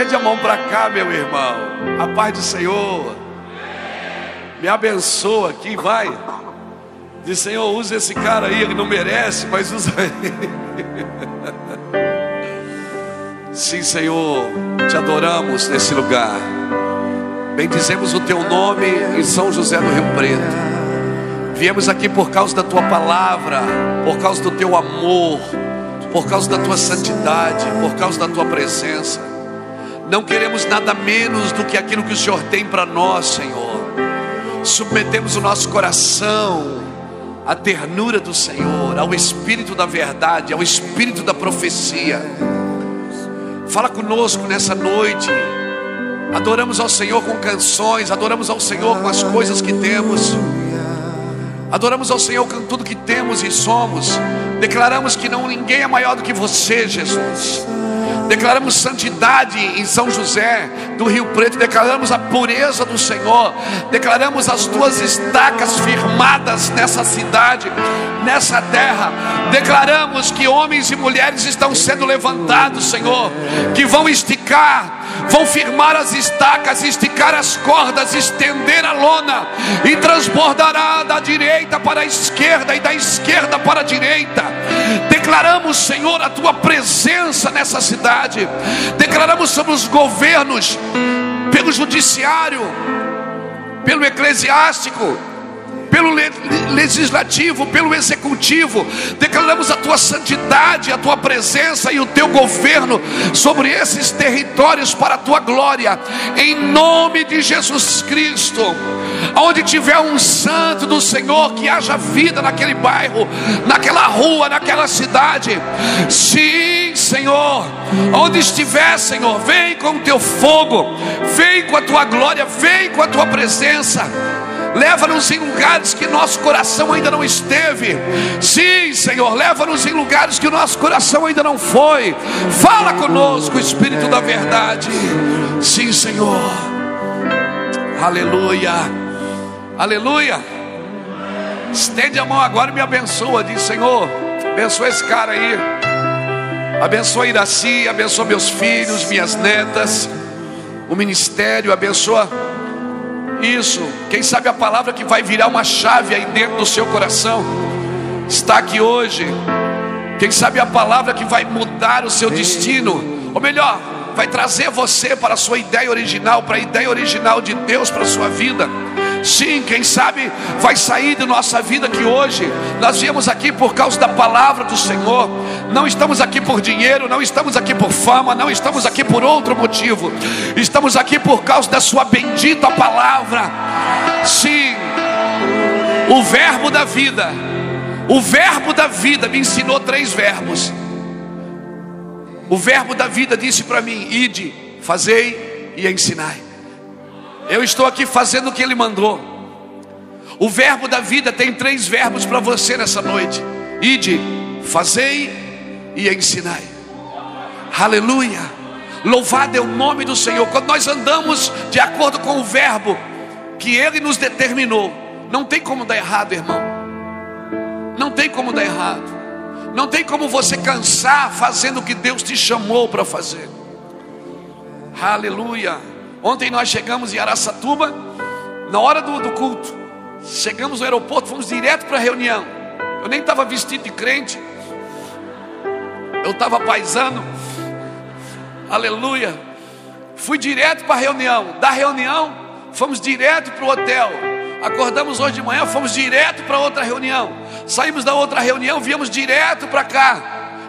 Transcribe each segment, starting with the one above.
Estende a mão para cá, meu irmão. A paz do Senhor. Me abençoa aqui, vai. Diz, Senhor, usa esse cara aí, ele não merece, mas usa ele. Sim, Senhor, te adoramos nesse lugar. Bendizemos o teu nome em São José do Rio Preto. Viemos aqui por causa da tua palavra, por causa do teu amor, por causa da tua santidade, por causa da tua presença. Não queremos nada menos do que aquilo que o Senhor tem para nós, Senhor. Submetemos o nosso coração à ternura do Senhor, ao Espírito da verdade, ao Espírito da profecia. Fala conosco nessa noite. Adoramos ao Senhor com canções, adoramos ao Senhor com as coisas que temos. Adoramos ao Senhor com tudo que temos e somos. Declaramos que não ninguém é maior do que você, Jesus. Declaramos santidade em São José do Rio Preto, declaramos a pureza do Senhor, declaramos as tuas estacas firmadas nessa cidade, nessa terra. Declaramos que homens e mulheres estão sendo levantados, Senhor, que vão esticar, vão firmar as estacas, esticar as cordas, estender a lona e transbordará da direita para a esquerda e da esquerda para a direita. Declaramos, Senhor, a tua presença nessa cidade. Declaramos sobre os governos, pelo judiciário, pelo eclesiástico, pelo legislativo, pelo executivo. Declaramos a tua santidade, a tua presença e o teu governo sobre esses territórios para a tua glória, em nome de Jesus Cristo. Onde tiver um santo do Senhor, que haja vida naquele bairro, naquela rua, naquela cidade. Sim, Senhor. Onde estiver, Senhor, vem com o teu fogo, vem com a tua glória, vem com a tua presença. Leva-nos em lugares que nosso coração ainda não esteve. Sim, Senhor, leva-nos em lugares que o nosso coração ainda não foi. Fala conosco, Espírito da verdade. Sim, Senhor. Aleluia. Aleluia. Estende a mão agora e me abençoa. Diz, Senhor, abençoa esse cara aí. Abençoa Iraci, abençoa meus filhos, minhas netas, o ministério, abençoa isso, quem sabe a palavra que vai virar uma chave aí dentro do seu coração está aqui hoje. Quem sabe a palavra que vai mudar o seu destino, ou melhor, vai trazer você para a sua ideia original, para a ideia original de Deus para a sua vida. Sim, quem sabe vai sair de nossa vida que hoje nós viemos aqui por causa da palavra do Senhor. Não estamos aqui por dinheiro, não estamos aqui por fama, não estamos aqui por outro motivo. Estamos aqui por causa da sua bendita palavra. Sim, o verbo da vida. O verbo da vida me ensinou três verbos. O verbo da vida disse para mim: ide, fazei e ensinai. Eu estou aqui fazendo o que Ele mandou. O verbo da vida tem três verbos para você nessa noite: ide, fazei e ensinai. Aleluia. Louvado é o nome do Senhor. Quando nós andamos de acordo com o verbo que Ele nos determinou, não tem como dar errado, irmão. Não tem como dar errado. Não tem como você cansar fazendo o que Deus te chamou para fazer. Aleluia. Ontem nós chegamos em Araçatuba, na hora do, do culto. Chegamos no aeroporto, fomos direto para a reunião. Eu nem estava vestido de crente, eu estava paisando. Aleluia. Fui direto para a reunião. Da reunião, fomos direto para o hotel. Acordamos hoje de manhã, fomos direto para outra reunião. Saímos da outra reunião, viemos direto para cá.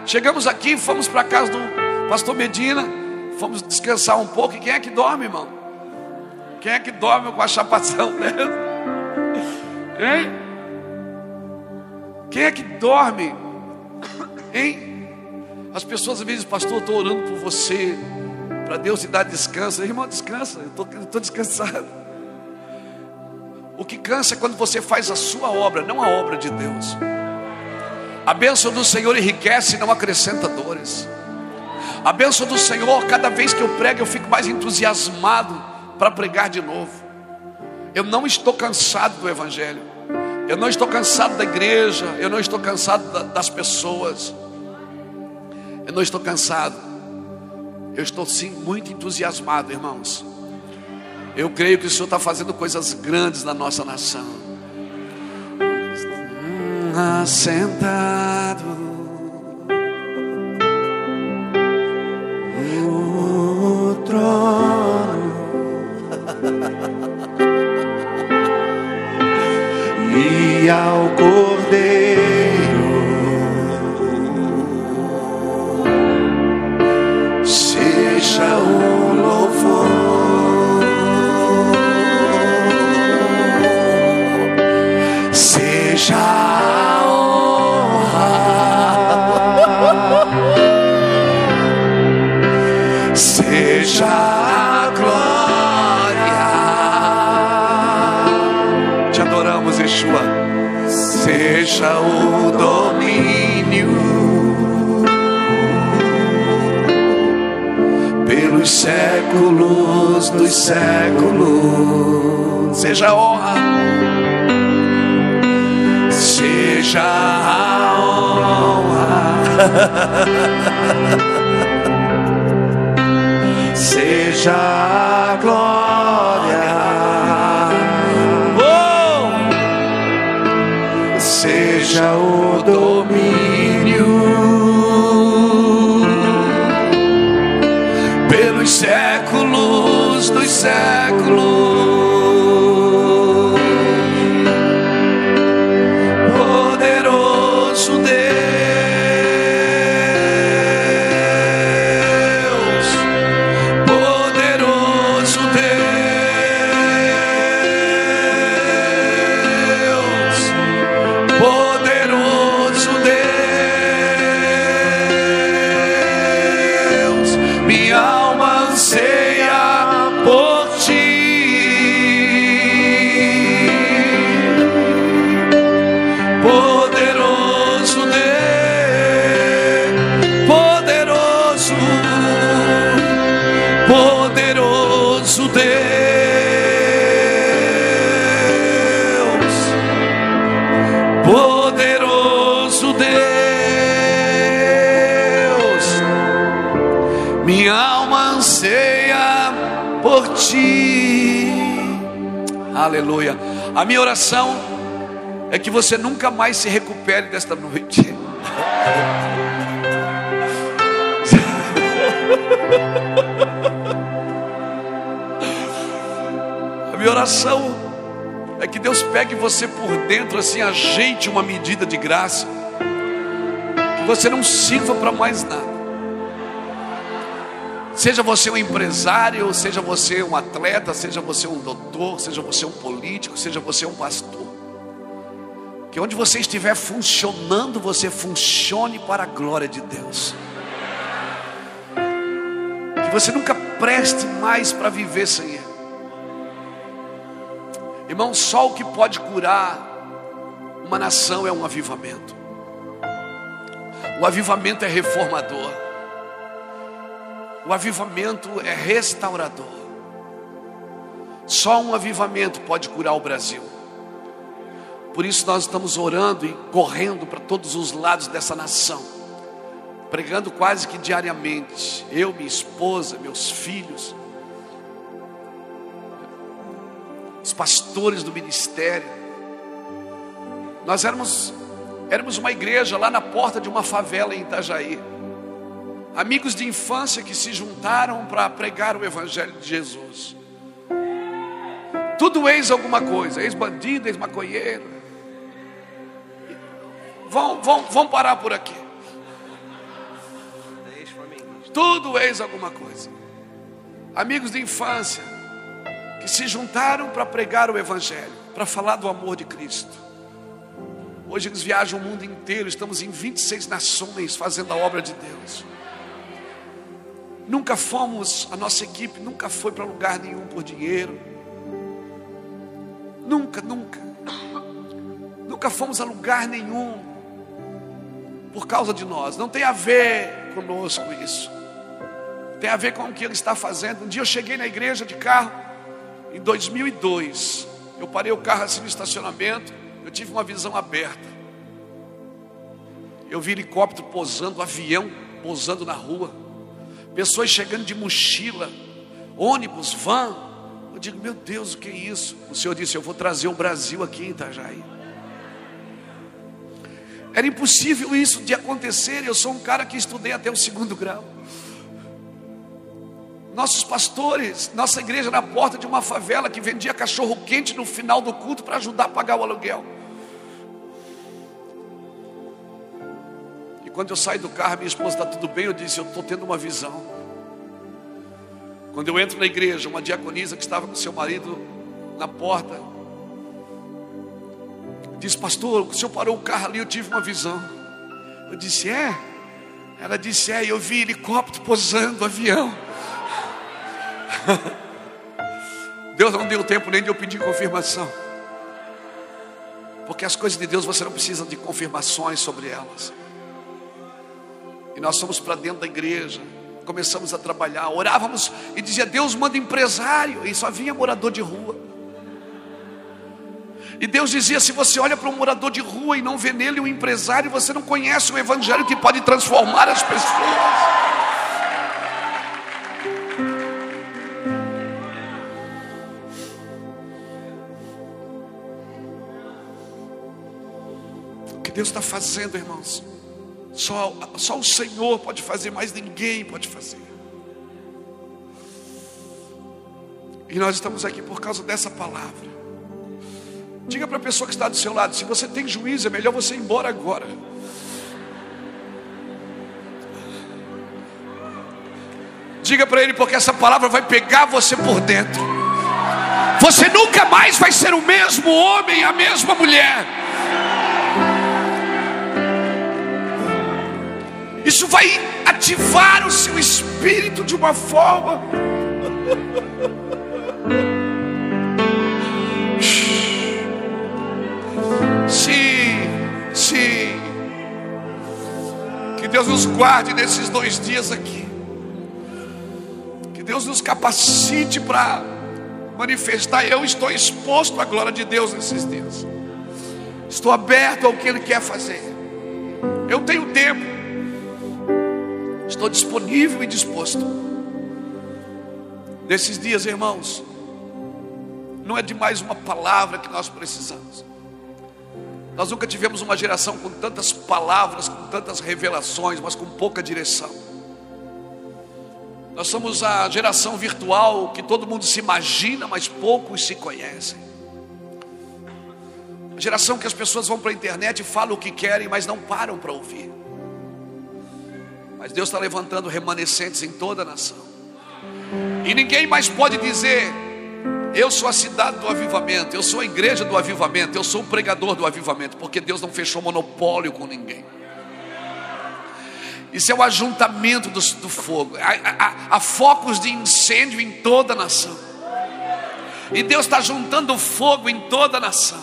Chegamos aqui, fomos para casa do pastor Medina. Fomos descansar um pouco. E quem é que dorme, irmão? Quem é que dorme com a chapação mesmo? Hein? Quem é que dorme? Hein? As pessoas às vezes, pastor, eu estou orando por você, para Deus te dar descanso. Irmão, descansa, eu estou descansado. O que cansa é quando você faz a sua obra, não a obra de Deus. A bênção do Senhor enriquece, não acrescenta dores. A bênção do Senhor, cada vez que eu prego, eu fico mais entusiasmado para pregar de novo. Eu não estou cansado do Evangelho, eu não estou cansado da igreja, eu não estou cansado das pessoas, eu não estou cansado. Eu estou sim muito entusiasmado, irmãos. Eu creio que o Senhor está fazendo coisas grandes na nossa nação. Assentado no trono e ao Cordeiro. Seja o louvor, seja séculos dos séculos. Seja a honra, seja a honra, seja a glória. Oh! Seja o domínio séculos A minha oração é que você nunca mais se recupere desta noite. A minha oração é que Deus pegue você por dentro, assim, ajeite uma medida de graça, que você não sirva para mais nada. Seja você um empresário, seja você um atleta, seja você um doutor, seja você um político, seja você um pastor. Que onde você estiver funcionando, você funcione para a glória de Deus. Que você nunca preste mais para viver sem Ele. Irmão, só o que pode curar uma nação é um avivamento. O avivamento é reformador. O avivamento é restaurador. Só um avivamento pode curar o Brasil. Por isso nós estamos orando e correndo para todos os lados dessa nação, pregando quase que diariamente. Eu, minha esposa, meus filhos, os pastores do ministério. Nós éramos, éramos uma igreja lá na porta de uma favela em Itajaí. Amigos de infância que se juntaram para pregar o Evangelho de Jesus. Tudo ex alguma coisa, ex-bandido, ex-maconheiro. Vão, vão, vão parar por aqui. Tudo ex alguma coisa. Amigos de infância que se juntaram para pregar o Evangelho, para falar do amor de Cristo. Hoje eles viajam o mundo inteiro, estamos em 26 nações fazendo a obra de Deus. Nunca fomos, a nossa equipe nunca foi para lugar nenhum por dinheiro. Nunca, nunca. Nunca fomos a lugar nenhum por causa de nós. Não tem a ver conosco isso. Tem a ver com o que ele está fazendo. Um dia eu cheguei na igreja de carro, em 2002. Eu parei o carro assim no estacionamento. Eu tive uma visão aberta. Eu vi helicóptero posando, avião posando na rua. pessoas chegando de mochila, ônibus, van. Eu digo, meu Deus, o que é isso? O Senhor disse: Eu vou trazer o Brasil aqui em Itajaí. Era impossível isso de acontecer. Eu sou um cara que estudei até o segundo grau. Nossos pastores, nossa igreja na porta de uma favela que vendia cachorro quente no final do culto para ajudar a pagar o aluguel. E quando eu saio do carro, minha esposa está tudo bem, eu disse, eu estou tendo uma visão. Quando eu entro na igreja, uma diaconisa que estava com seu marido na porta, disse, pastor, o senhor parou o carro ali, eu tive uma visão. Eu disse, é? Ela disse, é, eu vi helicóptero posando, avião. Deus não deu tempo nem de eu pedir confirmação. Porque as coisas de Deus você não precisa de confirmações sobre elas. E nós fomos para dentro da igreja, começamos a trabalhar, orávamos e dizia: Deus manda empresário, e só vinha morador de rua. E Deus dizia: se você olha para um morador de rua e não vê nele um empresário, você não conhece o evangelho que pode transformar as pessoas. que Deus está fazendo, irmãos. Só, só o Senhor pode fazer, mais ninguém pode fazer. E nós estamos aqui por causa dessa palavra. Diga para a pessoa que está do seu lado: se você tem juízo, é melhor você ir embora agora. Diga para ele, porque essa palavra vai pegar você por dentro. Você nunca mais vai ser o mesmo homem, a mesma mulher. Isso vai ativar o seu espírito de uma forma. Sim, sim. Que Deus nos guarde nesses dois dias aqui. Que Deus nos capacite para manifestar. Eu estou exposto à glória de Deus nesses dias. Estou aberto ao que Ele quer fazer. Eu tenho tempo. Estou disponível e disposto. Nesses dias, irmãos, não é de mais uma palavra que nós precisamos. Nós nunca tivemos uma geração com tantas palavras, com tantas revelações, mas com pouca direção. Nós somos a geração virtual que todo mundo se imagina, mas poucos se conhecem. A geração que as pessoas vão para a internet e falam o que querem, mas não param para ouvir. Mas Deus está levantando remanescentes em toda a nação. E ninguém mais pode dizer: Eu sou a cidade do avivamento, eu sou a igreja do avivamento, eu sou o pregador do avivamento, porque Deus não fechou monopólio com ninguém. Isso é o ajuntamento do, do fogo. Há, há, há focos de incêndio em toda a nação. E Deus está juntando fogo em toda a nação.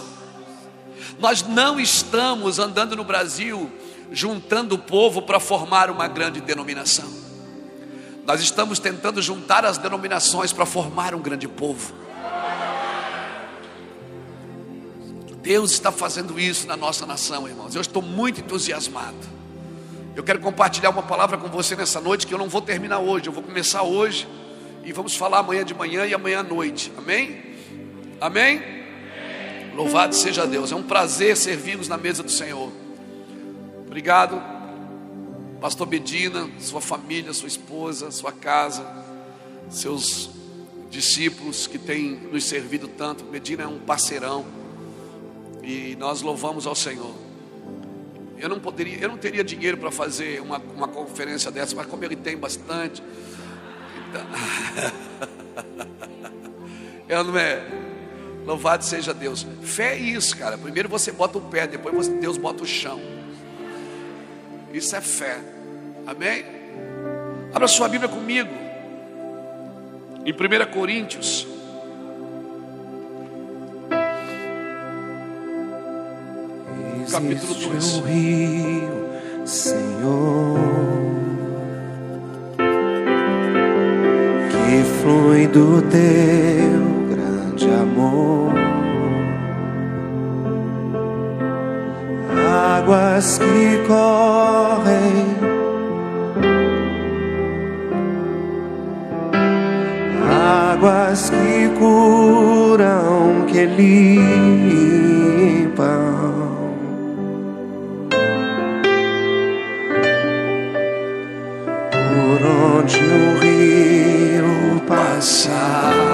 Nós não estamos andando no Brasil juntando o povo para formar uma grande denominação. Nós estamos tentando juntar as denominações para formar um grande povo. Deus está fazendo isso na nossa nação, irmãos. Eu estou muito entusiasmado. Eu quero compartilhar uma palavra com você nessa noite que eu não vou terminar hoje, eu vou começar hoje e vamos falar amanhã de manhã e amanhã à noite. Amém? Amém? Louvado seja Deus. É um prazer servi-los na mesa do Senhor. Obrigado, Pastor Bedina, sua família, sua esposa, sua casa, seus discípulos que têm nos servido tanto. Medina é um parceirão e nós louvamos ao Senhor. Eu não poderia, eu não teria dinheiro para fazer uma, uma conferência dessa, mas como ele tem bastante, então... eu não é. Louvado seja Deus. Fé é isso, cara. Primeiro você bota o pé, depois Deus bota o chão. Isso é fé. Amém? Abra sua Bíblia comigo. Em 1 Coríntios. Capítulo 2. Um rio, Senhor, que flui do teu grande amor. águas que correm. Águas que curam, que limpam. Por onde o rio passar.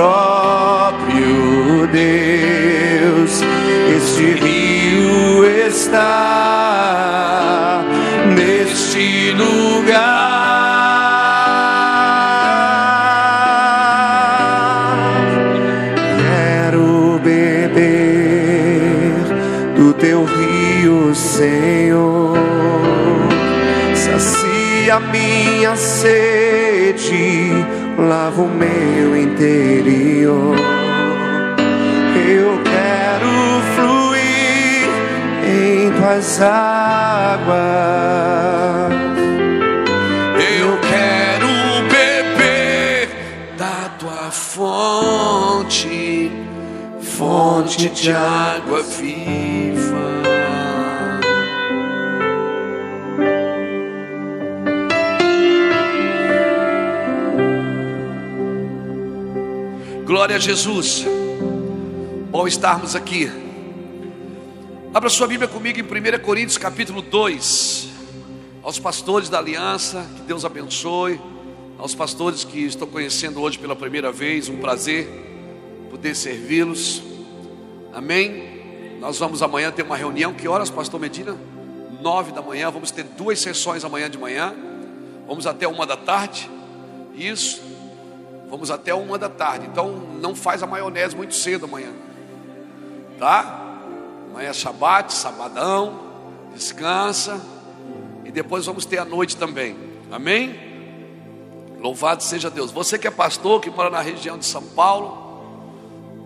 Próprio Deus. Este rio está tuas águas. Eu quero beber da tua fonte, fonte de água viva. Glória a Jesus. Bom estarmos aqui. Abra sua Bíblia comigo em 1 Coríntios capítulo 2 aos pastores da aliança, que Deus abençoe, aos pastores que estou conhecendo hoje pela primeira vez, um prazer poder servi-los. Amém. Nós vamos amanhã ter uma reunião. Que horas, pastor Medina? Nove da manhã. Vamos ter duas sessões amanhã de manhã. Vamos até uma da tarde. Isso. Vamos até uma da tarde. Então não faz a maionese muito cedo amanhã. Tá? Amanhã é Shabat, sabadão. Descansa. E depois vamos ter a noite também. Amém? Louvado seja Deus. Você que é pastor, que mora na região de São Paulo,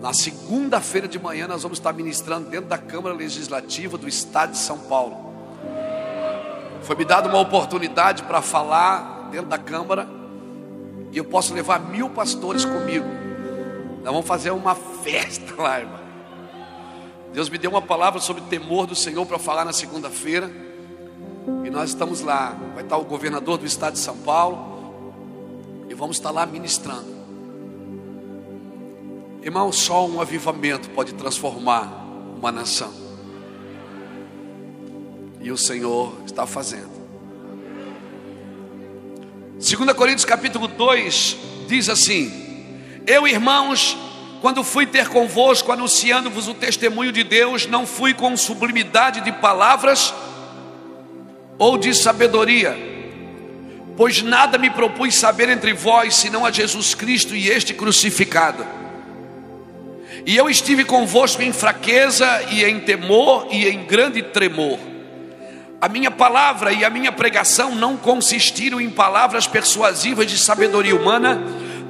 na segunda-feira de manhã nós vamos estar ministrando dentro da Câmara Legislativa do Estado de São Paulo. Foi me dada uma oportunidade para falar dentro da Câmara e eu posso levar mil pastores comigo. Nós vamos fazer uma festa lá, irmão. Deus me deu uma palavra sobre temor do Senhor para falar na segunda-feira. E nós estamos lá. Vai estar o governador do estado de São Paulo. E vamos estar lá ministrando. Irmão, só um avivamento pode transformar uma nação. E o Senhor está fazendo. 2 Coríntios capítulo 2 diz assim: Eu, irmãos, quando fui ter convosco anunciando-vos o testemunho de Deus, não fui com sublimidade de palavras ou de sabedoria, pois nada me propus saber entre vós senão a Jesus Cristo e este crucificado. E eu estive convosco em fraqueza e em temor e em grande tremor. A minha palavra e a minha pregação não consistiram em palavras persuasivas de sabedoria humana,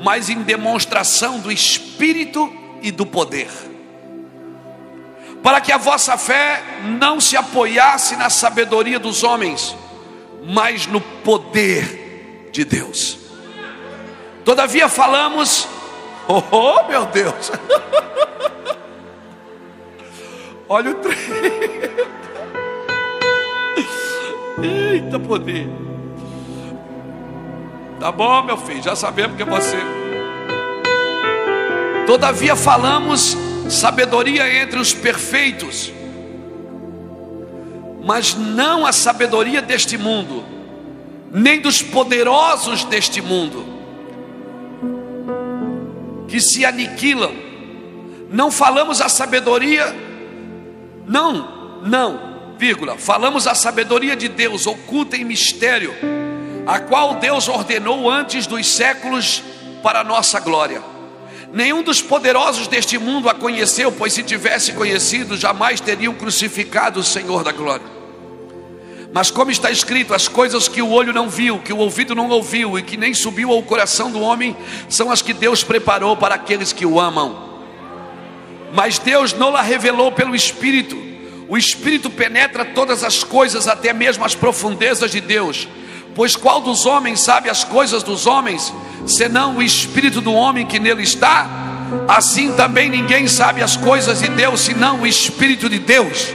mas em demonstração do Espírito e do poder. Para que a vossa fé não se apoiasse na sabedoria dos homens, mas no poder de Deus. Todavia falamos, oh, oh meu Deus, olha o trem. Eita poder. Tá bom, meu filho, já sabemos que é você. Todavia falamos sabedoria entre os perfeitos, mas não a sabedoria deste mundo, nem dos poderosos deste mundo, que se aniquilam. Não falamos a sabedoria, não, não vírgula, falamos a sabedoria de Deus oculta em mistério, a qual Deus ordenou antes dos séculos para a nossa glória. Nenhum dos poderosos deste mundo a conheceu, pois se tivesse conhecido, jamais teriam crucificado o Senhor da glória. Mas como está escrito, as coisas que o olho não viu, que o ouvido não ouviu e que nem subiu ao coração do homem, são as que Deus preparou para aqueles que o amam. Mas Deus não a revelou pelo Espírito, o Espírito penetra todas as coisas, até mesmo as profundezas de Deus. Pois qual dos homens sabe as coisas dos homens, senão o espírito do homem que nele está, assim também ninguém sabe as coisas de Deus, senão o espírito de Deus.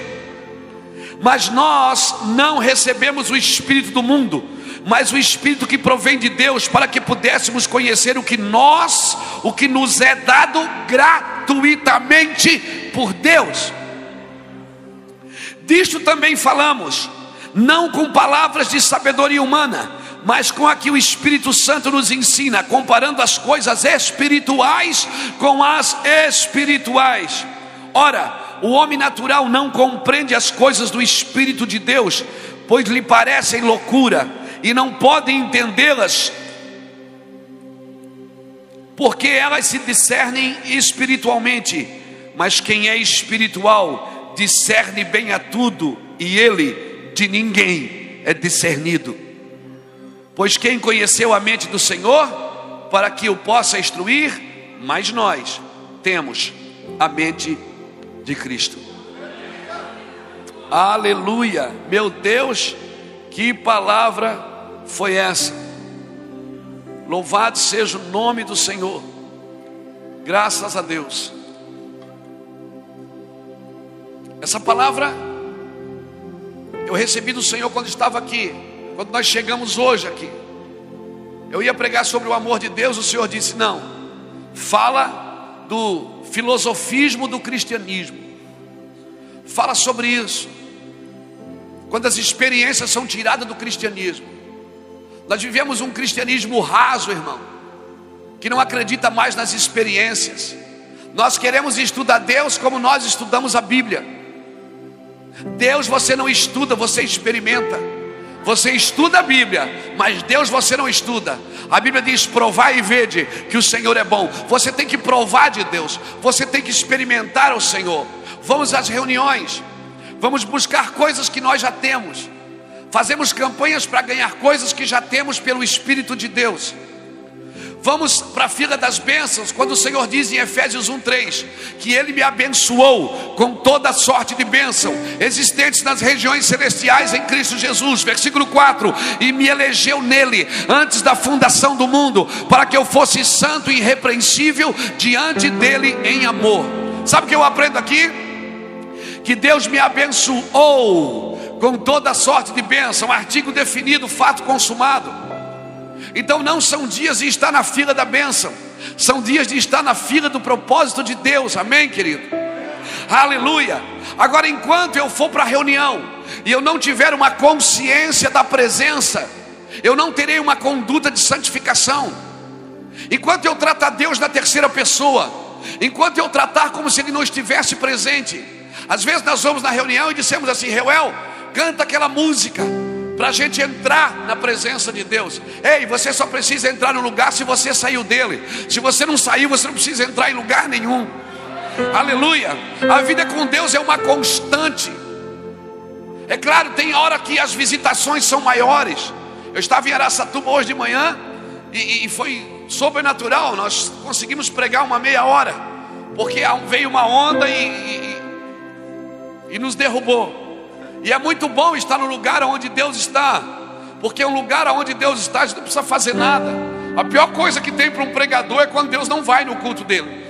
Mas nós não recebemos o espírito do mundo, mas o espírito que provém de Deus, para que pudéssemos conhecer o que nós, o que nos é dado gratuitamente por Deus. Disto também falamos, não com palavras de sabedoria humana, mas com a que o Espírito Santo nos ensina, comparando as coisas espirituais com as espirituais. Ora, o homem natural não compreende as coisas do Espírito de Deus, pois lhe parecem loucura e não pode entendê-las, porque elas se discernem espiritualmente. Mas quem é espiritual discerne bem a tudo, e ele de ninguém é discernido. Pois quem conheceu a mente do Senhor para que o possa instruir, mas nós temos a mente de Cristo. Aleluia, meu Deus, que palavra foi essa. Louvado seja o nome do Senhor. Graças a Deus. Essa palavra eu recebi do Senhor quando estava aqui, quando nós chegamos hoje aqui. Eu ia pregar sobre o amor de Deus, o Senhor disse: "Não. Fala do filosofismo do cristianismo. Fala sobre isso. Quando as experiências são tiradas do cristianismo. Nós vivemos um cristianismo raso, irmão, que não acredita mais nas experiências. Nós queremos estudar Deus como nós estudamos a Bíblia. Deus você não estuda, você experimenta. Você estuda a Bíblia, mas Deus você não estuda. A Bíblia diz: provai e vede que o Senhor é bom. Você tem que provar de Deus, você tem que experimentar o Senhor. Vamos às reuniões, vamos buscar coisas que nós já temos. Fazemos campanhas para ganhar coisas que já temos pelo Espírito de Deus. Vamos para a fila das bênçãos, quando o Senhor diz em Efésios 1:3 que ele me abençoou com toda sorte de bênção existentes nas regiões celestiais em Cristo Jesus. Versículo 4: E me elegeu nele antes da fundação do mundo, para que eu fosse santo e irrepreensível diante dele em amor. Sabe o que eu aprendo aqui? Que Deus me abençoou com toda sorte de bênção, artigo definido, fato consumado. Então não são dias de estar na fila da bênção, são dias de estar na fila do propósito de Deus, amém, querido? Aleluia. Agora, enquanto eu for para a reunião e eu não tiver uma consciência da presença, eu não terei uma conduta de santificação. Enquanto eu tratar Deus na terceira pessoa, enquanto eu tratar como se Ele não estivesse presente, às vezes nós vamos na reunião e dissemos assim: Reuel, canta aquela música para a gente entrar na presença de Deus. Ei, você só precisa entrar no lugar se você saiu dele. Se você não saiu, você não precisa entrar em lugar nenhum. Aleluia. A vida com Deus é uma constante. É claro, tem hora que as visitações são maiores. Eu estava em Araçatuba hoje de manhã e, e foi sobrenatural. Nós conseguimos pregar uma meia hora, porque veio uma onda e, e, e nos derrubou. E é muito bom estar no lugar onde Deus está, porque um lugar onde Deus está, a gente não precisa fazer nada. A pior coisa que tem para um pregador é quando Deus não vai no culto dele.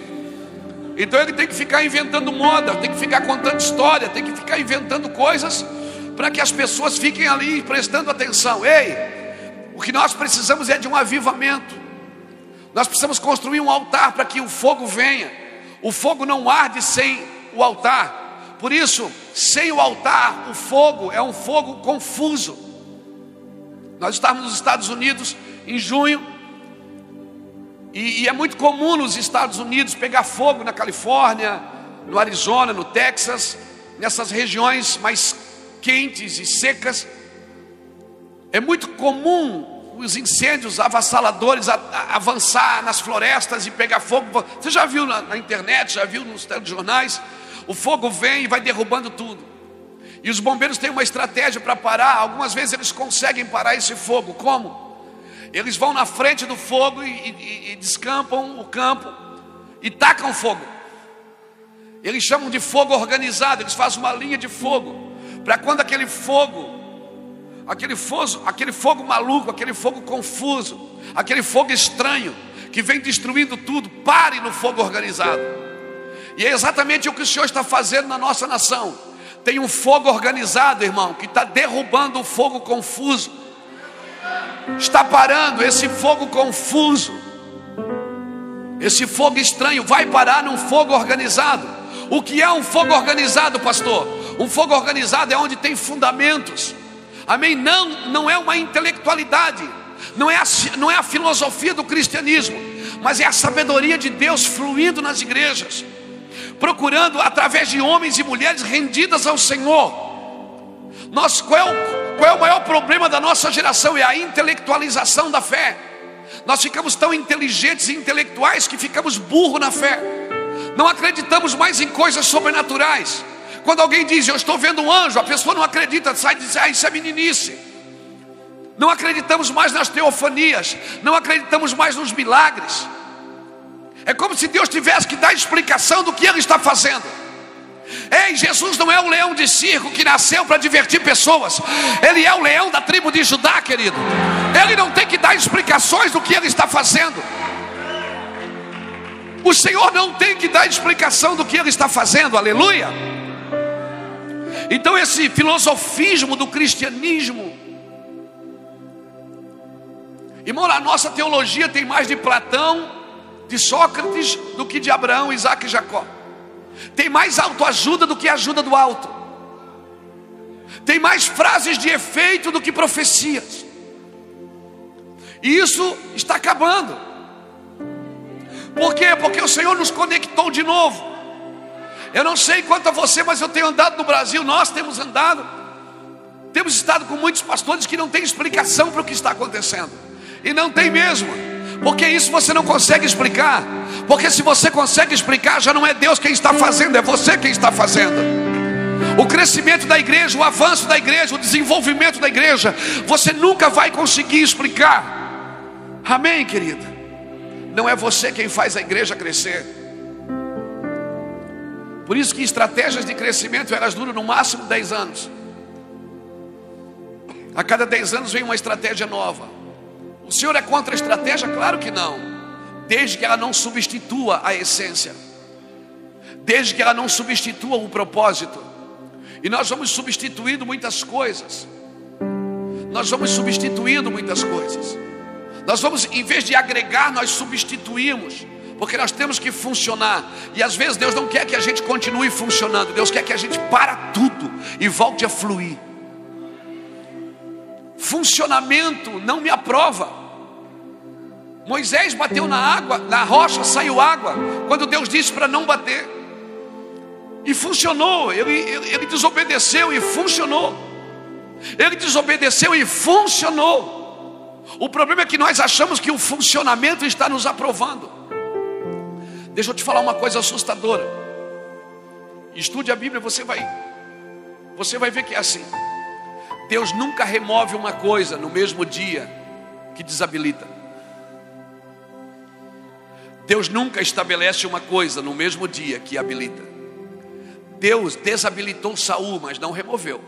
Então ele tem que ficar inventando moda, tem que ficar contando história, tem que ficar inventando coisas para que as pessoas fiquem ali prestando atenção. Ei, o que nós precisamos é de um avivamento. Nós precisamos construir um altar para que o fogo venha. O fogo não arde sem o altar. Por isso, sem o altar, o fogo é um fogo confuso. Nós estávamos nos Estados Unidos em junho, e, e, é muito comum nos Estados Unidos pegar fogo na Califórnia, no Arizona, no Texas, nessas regiões mais quentes e secas. É muito comum os incêndios avassaladores a, a, avançar nas florestas e pegar fogo. Você já viu na, na internet, já viu nos telejornais? O fogo vem e vai derrubando tudo. E os bombeiros têm uma estratégia para parar. Algumas vezes eles conseguem parar esse fogo. Como? Eles vão na frente do fogo e, e, e descampam o campo e tacam fogo. Eles chamam de fogo organizado. Eles fazem uma linha de fogo para quando aquele fogo aquele fogo, aquele fogo maluco, aquele fogo confuso, aquele fogo estranho que vem destruindo tudo, pare no fogo organizado. E é exatamente o que o Senhor está fazendo na nossa nação. Tem um fogo organizado, irmão, que está derrubando o fogo confuso, está parando esse fogo confuso, esse fogo estranho, vai parar num fogo organizado. O que é um fogo organizado, pastor? Um fogo organizado é onde tem fundamentos. Amém? Não, não é uma intelectualidade, não é, a, não é a filosofia do cristianismo, mas é a sabedoria de Deus fluindo nas igrejas, procurando através de homens e mulheres rendidas ao Senhor. Nós, qual, é o, qual é o maior problema da nossa geração? É a intelectualização da fé. Nós ficamos tão inteligentes e intelectuais que ficamos burros na fé. Não acreditamos mais em coisas sobrenaturais. Quando alguém diz, eu estou vendo um anjo, a pessoa não acredita, sai e diz, ah, isso é meninice. Não acreditamos mais nas teofanias, não acreditamos mais nos milagres. É como se Deus tivesse que dar explicação do que Ele está fazendo. Ei, Jesus não é um leão de circo que nasceu para divertir pessoas, Ele é o leão da tribo de Judá, querido. Ele não tem que dar explicações do que Ele está fazendo. O Senhor não tem que dar explicação do que Ele está fazendo, aleluia. Então, esse filosofismo do cristianismo, irmão, a nossa teologia tem mais de Platão, de Sócrates, do que de Abraão, Isaac e Jacó. Tem mais autoajuda do que ajuda do alto. Tem mais frases de efeito do que profecias. E isso está acabando. Por quê? Porque o Senhor nos conectou de novo. Eu não sei quanto a você, mas eu tenho andado no Brasil, nós temos andado. Temos estado com muitos pastores que não têm explicação para o que está acontecendo. E não tem mesmo. Porque isso você não consegue explicar. Porque se você consegue explicar, já não é Deus quem está fazendo, é você quem está fazendo. O crescimento da igreja, o avanço da igreja, o desenvolvimento da igreja, você nunca vai conseguir explicar. Amém, querido? Não é você quem faz a igreja crescer. Por isso que estratégias de crescimento elas duram no máximo 10 anos. A cada 10 anos vem uma estratégia nova. O Senhor é contra a estratégia? Claro que não. Desde que ela não substitua a essência. Desde que ela não substitua o propósito. E nós vamos substituindo muitas coisas. Nós vamos substituindo muitas coisas. Nós vamos, em vez de agregar, nós substituímos porque nós temos que funcionar. E às vezes Deus não quer que a gente continue funcionando, Deus quer que a gente para tudo e volte a fluir. Funcionamento não me aprova. Moisés bateu na água, na rocha saiu água, quando Deus disse para não bater. E funcionou, ele, ele, ele desobedeceu e funcionou. Ele desobedeceu e funcionou. O problema é que nós achamos que o funcionamento está nos aprovando. Deixa eu te falar uma coisa assustadora. Estude a Bíblia, você vai você vai ver que é assim. Deus nunca remove uma coisa no mesmo dia que desabilita. Deus nunca estabelece uma coisa no mesmo dia que habilita. Deus desabilitou Saul, mas não removeu.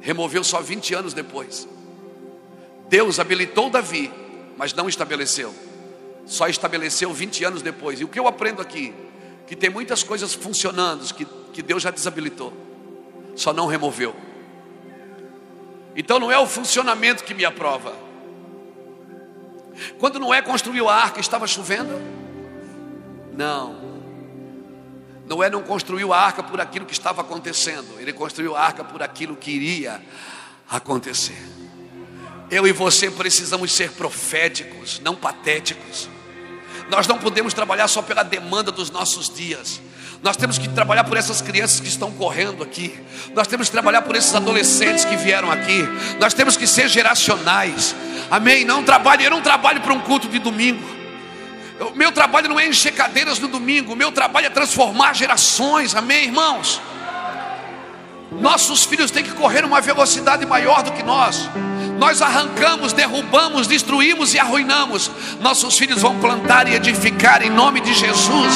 Removeu só 20 anos depois. Deus habilitou Davi, mas não estabeleceu só estabeleceu 20 anos depois. E o que eu aprendo aqui? Que tem muitas coisas funcionando que, que Deus já desabilitou, só não removeu. Então não é o funcionamento que me aprova. Quando Noé construiu a arca, estava chovendo? Não. Noé não construiu a arca por aquilo que estava acontecendo, ele construiu a arca por aquilo que iria acontecer. Eu e você precisamos ser proféticos, não patéticos. Nós não podemos trabalhar só pela demanda dos nossos dias. Nós temos que trabalhar por essas crianças que estão correndo aqui. Nós temos que trabalhar por esses adolescentes que vieram aqui. Nós temos que ser geracionais. Amém? Não trabalhe, eu não trabalho para um culto de domingo. O meu trabalho não é encher cadeiras no domingo. O meu trabalho é transformar gerações. Amém, irmãos? Nossos filhos têm que correr numa velocidade maior do que nós. Nós arrancamos, derrubamos, destruímos e arruinamos. Nossos filhos vão plantar e edificar em nome de Jesus.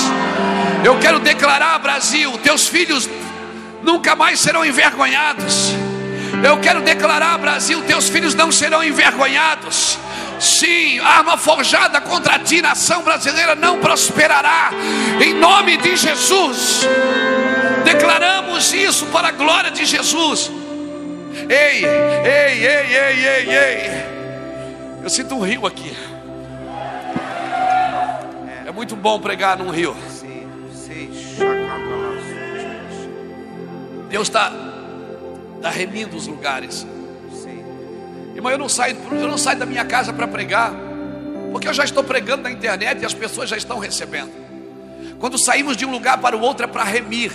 Eu quero declarar, Brasil: teus filhos nunca mais serão envergonhados. Eu quero declarar, Brasil: teus filhos não serão envergonhados. Sim, arma forjada contra ti, nação brasileira, não prosperará. Em nome de Jesus, declaramos isso para a glória de Jesus. Ei, ei, ei, ei, ei, ei. Eu sinto um rio aqui. É muito bom pregar num rio. Deus está tá remindo os lugares. Irmão, eu não saio, eu não saio da minha casa para pregar, porque eu já estou pregando na internet e as pessoas já estão recebendo. Quando saímos de um lugar para o outro é para remir.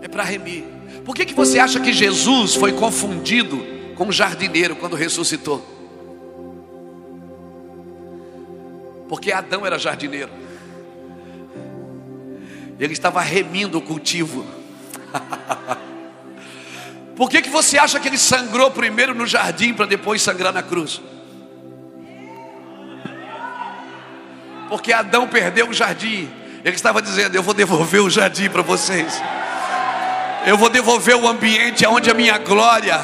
É para remir. Por que, que você acha que Jesus foi confundido com um jardineiro quando ressuscitou? Porque Adão era jardineiro. Ele estava remindo o cultivo. Por que, que você acha que ele sangrou primeiro no jardim para depois sangrar na cruz? Porque Adão perdeu o jardim. Ele estava dizendo: Eu vou devolver o jardim para vocês. Eu vou devolver o ambiente onde a minha glória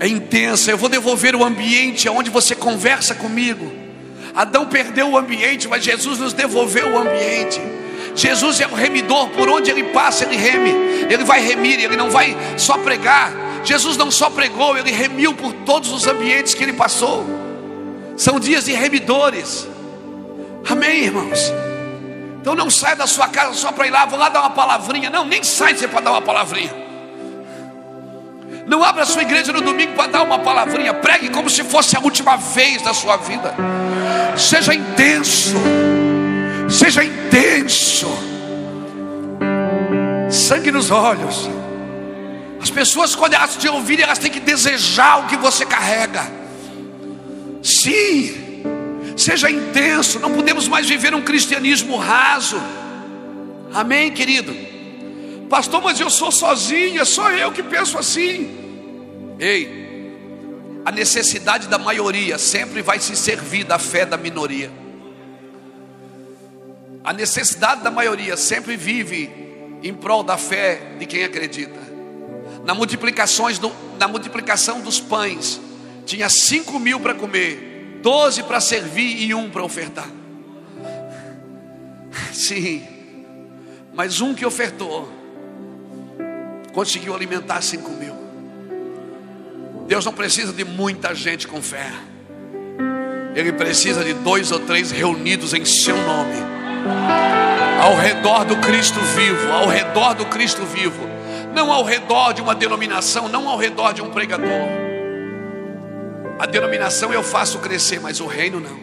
é intensa. Eu vou devolver o ambiente onde você conversa comigo. Adão perdeu o ambiente, mas Jesus nos devolveu o ambiente. Jesus é o remidor, por onde ele passa, ele reme, ele vai remir, ele não vai só pregar. Jesus não só pregou, ele remiu por todos os ambientes que ele passou. São dias de remidores. Amém, irmãos? Então não sai da sua casa só para ir lá, vou lá dar uma palavrinha. Não, nem sai você para dar uma palavrinha. Não abra a sua igreja no domingo para dar uma palavrinha. Pregue como se fosse a última vez da sua vida. Seja intenso. Seja intenso. Sangue nos olhos. As pessoas, quando elas te ouvirem, elas têm que desejar o que você carrega. Sim, seja intenso. Não podemos mais viver um cristianismo raso. Amém, querido? Pastor, mas eu sou sozinho, é só eu que penso assim. Ei, a necessidade da maioria sempre vai se servir da fé da minoria. A necessidade da maioria sempre vive em prol da fé de quem acredita. Na, multiplicações do, na multiplicação dos pães, tinha cinco mil para comer, doze para servir e um para ofertar. Sim, mas um que ofertou conseguiu alimentar cinco mil. Deus não precisa de muita gente com fé. Ele precisa de dois ou três reunidos em seu nome. Ao redor do Cristo vivo, ao redor do Cristo vivo, não ao redor de uma denominação, não ao redor de um pregador. A denominação eu faço crescer, mas o reino não.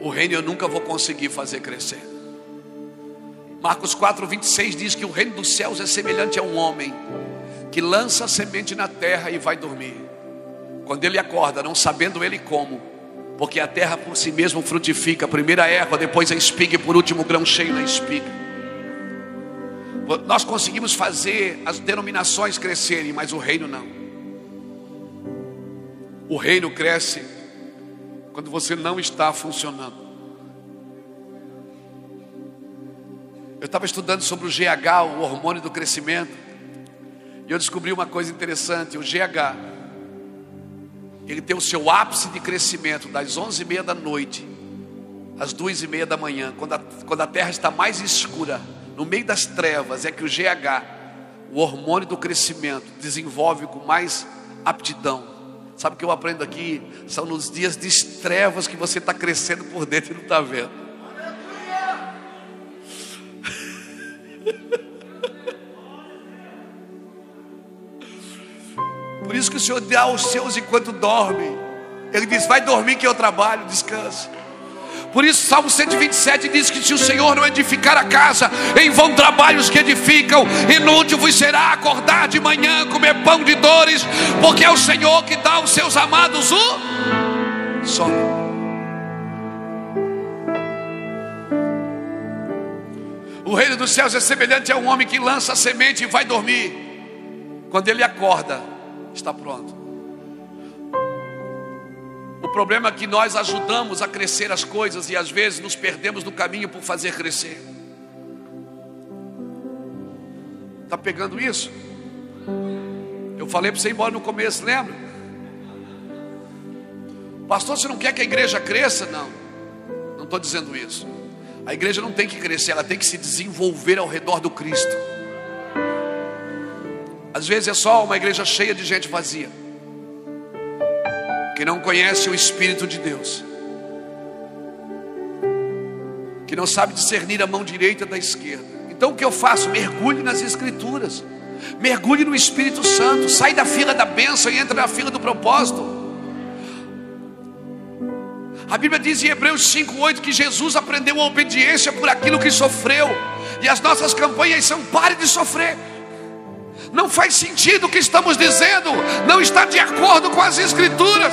O reino eu nunca vou conseguir fazer crescer. Marcos 4, 26 diz que o reino dos céus é semelhante a um homem que lança a semente na terra e vai dormir. Quando ele acorda, não sabendo ele como, porque a terra por si mesmo frutifica, primeiro a erva, depois a espiga e por último o grão cheio na espiga. Nós conseguimos fazer as denominações crescerem, mas o reino não. O reino cresce quando você não está funcionando. Eu estava estudando sobre o GH, o hormônio do crescimento. E eu descobri uma coisa interessante: o GH, ele tem o seu ápice de crescimento das 11h30 da noite às 2h30 da manhã, quando a, quando a terra está mais escura, no meio das trevas, é que o GH, o hormônio do crescimento, desenvolve com mais aptidão. Sabe o que eu aprendo aqui? São nos dias de trevas que você está crescendo por dentro e não está vendo. Por isso que o Senhor dá aos seus enquanto dorme. Ele diz: Vai dormir que eu trabalho, descansa. Por isso, Salmo 127 diz que se o Senhor não edificar a casa, em vão trabalhos que edificam, inútil vos será acordar de manhã, comer pão de dores, porque é o Senhor que dá aos seus amados o sono. O reino dos céus é semelhante a um homem que lança a semente e vai dormir. Quando ele acorda, está pronto. O problema é que nós ajudamos a crescer as coisas e às vezes nos perdemos no caminho por fazer crescer. Está pegando isso? Eu falei para você ir embora no começo, lembra? Pastor, você não quer que a igreja cresça? Não, não estou dizendo isso. A igreja não tem que crescer, ela tem que se desenvolver ao redor do Cristo. Às vezes é só uma igreja cheia de gente vazia, que não conhece o Espírito de Deus, que não sabe discernir a mão direita da esquerda. Então o que eu faço? Mergulhe nas Escrituras, mergulhe no Espírito Santo, sai da fila da bênção e entra na fila do propósito. A Bíblia diz em Hebreus 5,8 que Jesus aprendeu a obediência por aquilo que sofreu. E as nossas campanhas são pare de sofrer. Não faz sentido o que estamos dizendo, não está de acordo com as Escrituras.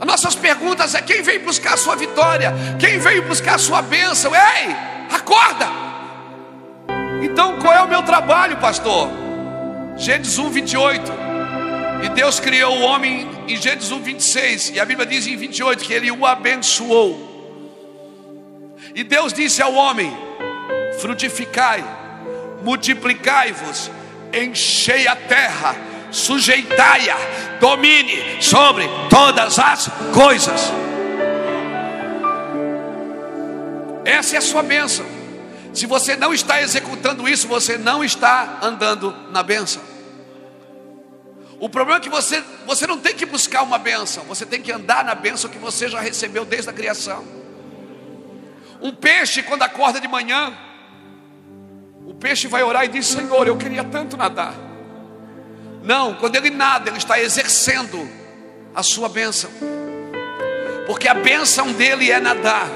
As nossas perguntas é quem veio buscar a sua vitória, quem veio buscar a sua bênção. Ei, acorda! Então qual é o meu trabalho, pastor? Gênesis 1, 28. E Deus criou o homem em Gênesis 1, 26. E a Bíblia diz em 28 que ele o abençoou. E Deus disse ao homem: Frutificai, multiplicai-vos, enchei a terra, sujeitai-a, domine sobre todas as coisas. Essa é a sua bênção. Se você não está executando isso, você não está andando na bênção. O problema é que você, você não tem que buscar uma bênção, você tem que andar na bênção que você já recebeu desde a criação. Um peixe, quando acorda de manhã, o peixe vai orar e diz: Senhor, eu queria tanto nadar. Não, quando ele nada, ele está exercendo a sua bênção, porque a bênção dele é nadar.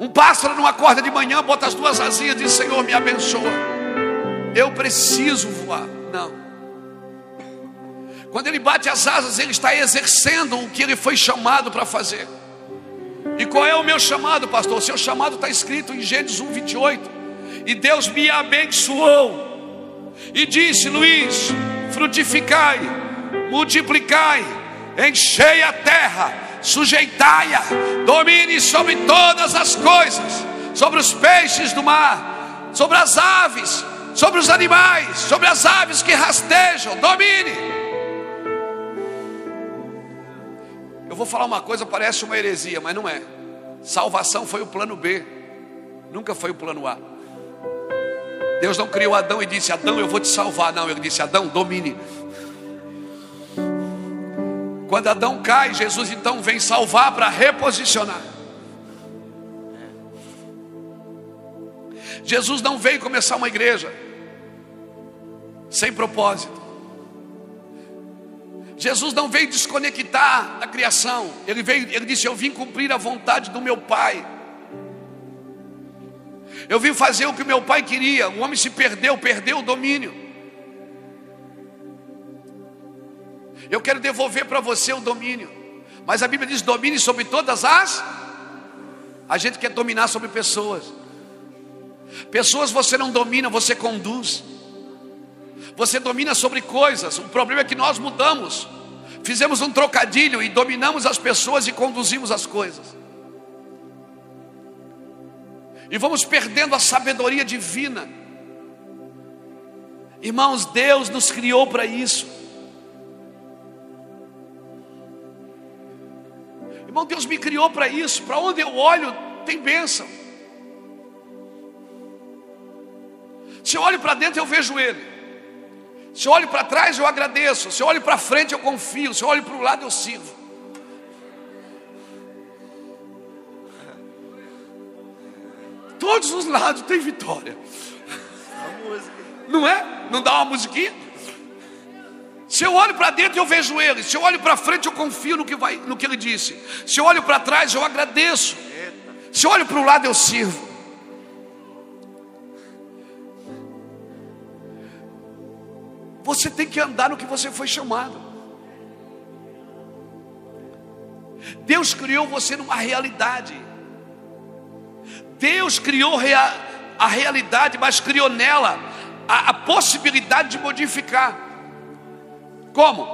Um pássaro não acorda de manhã, bota as duas asinhas e diz: Senhor, me abençoa eu preciso voar. Não. Quando ele bate as asas, ele está exercendo o que ele foi chamado para fazer. E qual é o meu chamado, pastor? O seu chamado está escrito em Gênesis 1, 28. E Deus me abençoou. E disse: Luiz, frutificai, multiplicai, enchei a terra, sujeitai-a, domine sobre todas as coisas, sobre os peixes do mar, sobre as aves, sobre os animais, sobre as aves que rastejam, domine. Vou falar uma coisa, parece uma heresia, mas não é. Salvação foi o plano B, nunca foi o plano A. Deus não criou Adão e disse: Adão, eu vou te salvar. Não, ele disse: Adão, domine. Quando Adão cai, Jesus então vem salvar para reposicionar. Jesus não veio começar uma igreja sem propósito. Jesus não veio desconectar da criação. Ele veio, ele disse: "Eu vim cumprir a vontade do meu Pai". Eu vim fazer o que meu pai queria. O homem se perdeu, perdeu o domínio. Eu quero devolver para você o domínio. Mas a Bíblia diz: domine sobre todas as. A gente quer dominar sobre pessoas. Pessoas você não domina, você conduz. Você domina sobre coisas. O problema é que nós mudamos. Fizemos um trocadilho e dominamos as pessoas e conduzimos as coisas. E vamos perdendo a sabedoria divina. Irmãos, Deus nos criou para isso. Irmão, Deus me criou para isso. Para onde eu olho, tem bênção. Se eu olho para dentro, eu vejo Ele. Se eu olho para trás, eu agradeço. Se eu olho para frente, eu confio. Se eu olho para o lado, eu sirvo. Todos os lados tem vitória. Não é? Não dá uma musiquinha? Se eu olho para dentro, eu vejo ele. Se eu olho para frente, eu confio no que, vai, no que ele disse. Se eu olho para trás, eu agradeço. Se eu olho para o lado, eu sirvo. Você tem que andar no que você foi chamado. Deus criou você numa realidade. Deus criou a realidade, mas criou nela a, a possibilidade de modificar. Como?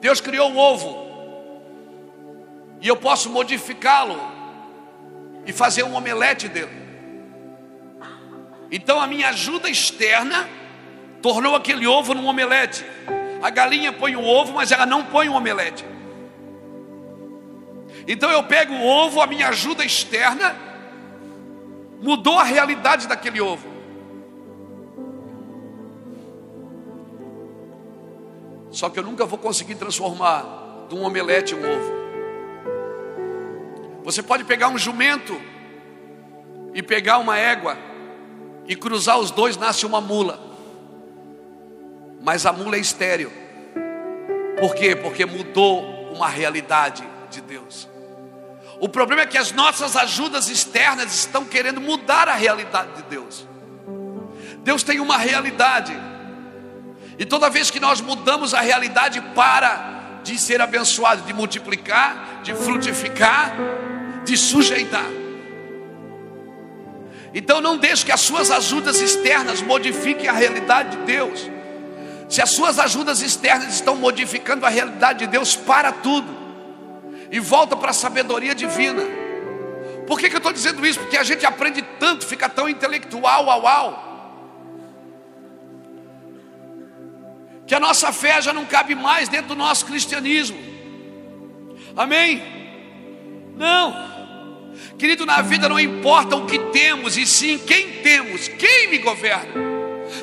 Deus criou o ovo. E eu posso modificá-lo e fazer um omelete dele. Então a minha ajuda externa tornou aquele ovo num omelete. A galinha põe o ovo, mas ela não põe um omelete. Então eu pego o ovo, a minha ajuda externa mudou a realidade daquele ovo. Só que eu nunca vou conseguir transformar de um omelete um ovo. Você pode pegar um jumento e pegar uma égua e cruzar os dois nasce uma mula. Mas a mula é estéreo. Por quê? Porque mudou uma realidade de Deus. O problema é que as nossas ajudas externas estão querendo mudar a realidade de Deus. Deus tem uma realidade. E toda vez que nós mudamos a realidade para de ser abençoado, de multiplicar, de frutificar, de sujeitar. Então não deixe que as suas ajudas externas modifiquem a realidade de Deus. Se as suas ajudas externas estão modificando a realidade de Deus, para tudo e volta para a sabedoria divina. Por que, que eu estou dizendo isso? Porque a gente aprende tanto, fica tão intelectual, au, au, que a nossa fé já não cabe mais dentro do nosso cristianismo. Amém? Não. Querido, na vida não importa o que temos, e sim quem temos, quem me governa.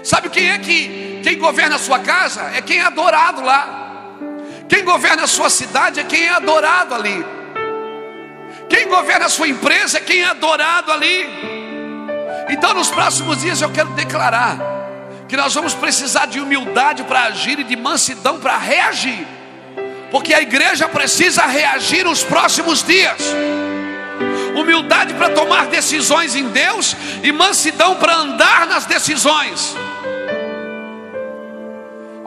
Sabe quem é que quem governa a sua casa? É quem é adorado lá. Quem governa a sua cidade é quem é adorado ali. Quem governa a sua empresa é quem é adorado ali. Então, nos próximos dias, eu quero declarar que nós vamos precisar de humildade para agir e de mansidão para reagir, porque a igreja precisa reagir nos próximos dias. Humildade para tomar decisões em Deus e mansidão para andar nas decisões.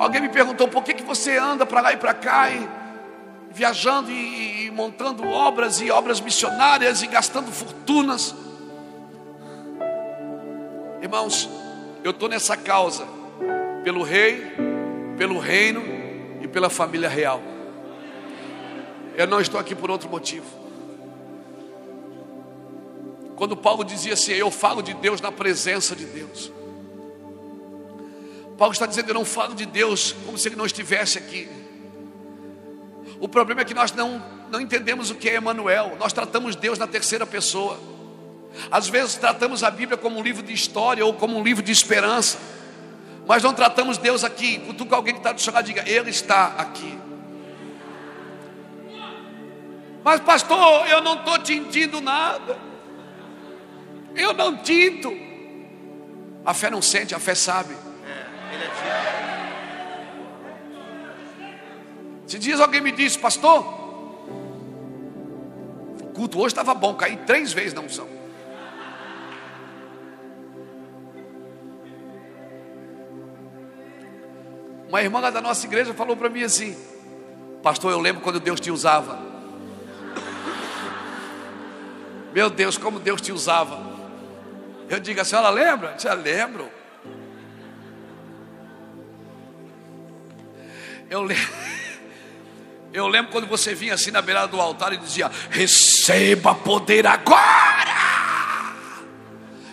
Alguém me perguntou por que, que você anda para lá e para cá e viajando e, e montando obras e obras missionárias e gastando fortunas. Irmãos, eu estou nessa causa pelo rei, pelo reino e pela família real. Eu não estou aqui por outro motivo. Quando Paulo dizia assim, eu falo de Deus na presença de Deus. Paulo está dizendo: Eu não falo de Deus como se ele não estivesse aqui. O problema é que nós não, não entendemos o que é Emanuel. Nós tratamos Deus na terceira pessoa. Às vezes tratamos a Bíblia como um livro de história ou como um livro de esperança. Mas não tratamos Deus aqui. Cutuca alguém que está do seu lado diga: Ele está aqui. Mas pastor, eu não estou tintindo nada. Eu não tinto. A fé não sente, a fé sabe. Se dias alguém me disse, pastor, o culto hoje estava bom, caí três vezes na unção. Uma irmã da nossa igreja falou para mim assim: Pastor, eu lembro quando Deus te usava. Meu Deus, como Deus te usava. Eu digo, a senhora lembra? Já lembro. Eu lembro. Eu lembro quando você vinha assim na beirada do altar e dizia: Receba poder agora.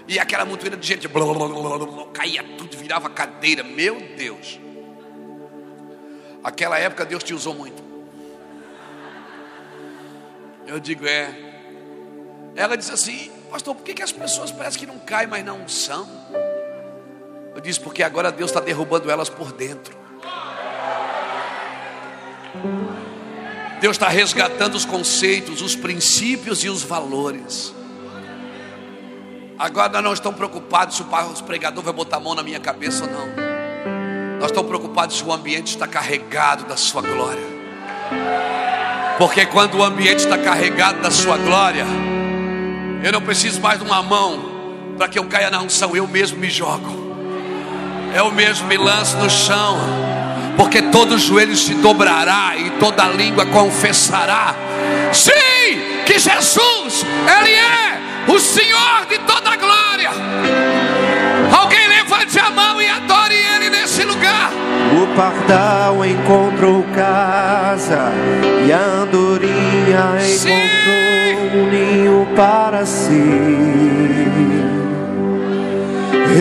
E aquela multidão de gente blá, blá, blá, caía tudo, virava cadeira. Meu Deus. Aquela época Deus te usou muito. Eu digo: É. Ela disse assim: Pastor, por que, que as pessoas parecem que não caem, mas não são? Eu disse: Porque agora Deus está derrubando elas por dentro. Deus está resgatando os conceitos, os princípios e os valores. Agora nós não estamos preocupados se o pregador vai botar a mão na minha cabeça ou não. Nós estamos preocupados se o ambiente está carregado da sua glória. Porque quando o ambiente está carregado da sua glória, eu não preciso mais de uma mão para que eu caia na unção, eu mesmo me jogo. Eu mesmo me lanço no chão porque todo joelho se dobrará e toda língua confessará. Sim, que Jesus, Ele é o Senhor de toda a glória. Alguém levante a mão e adore Ele nesse lugar. O pardal encontrou casa e a andorinha já encontrou um ninho para si.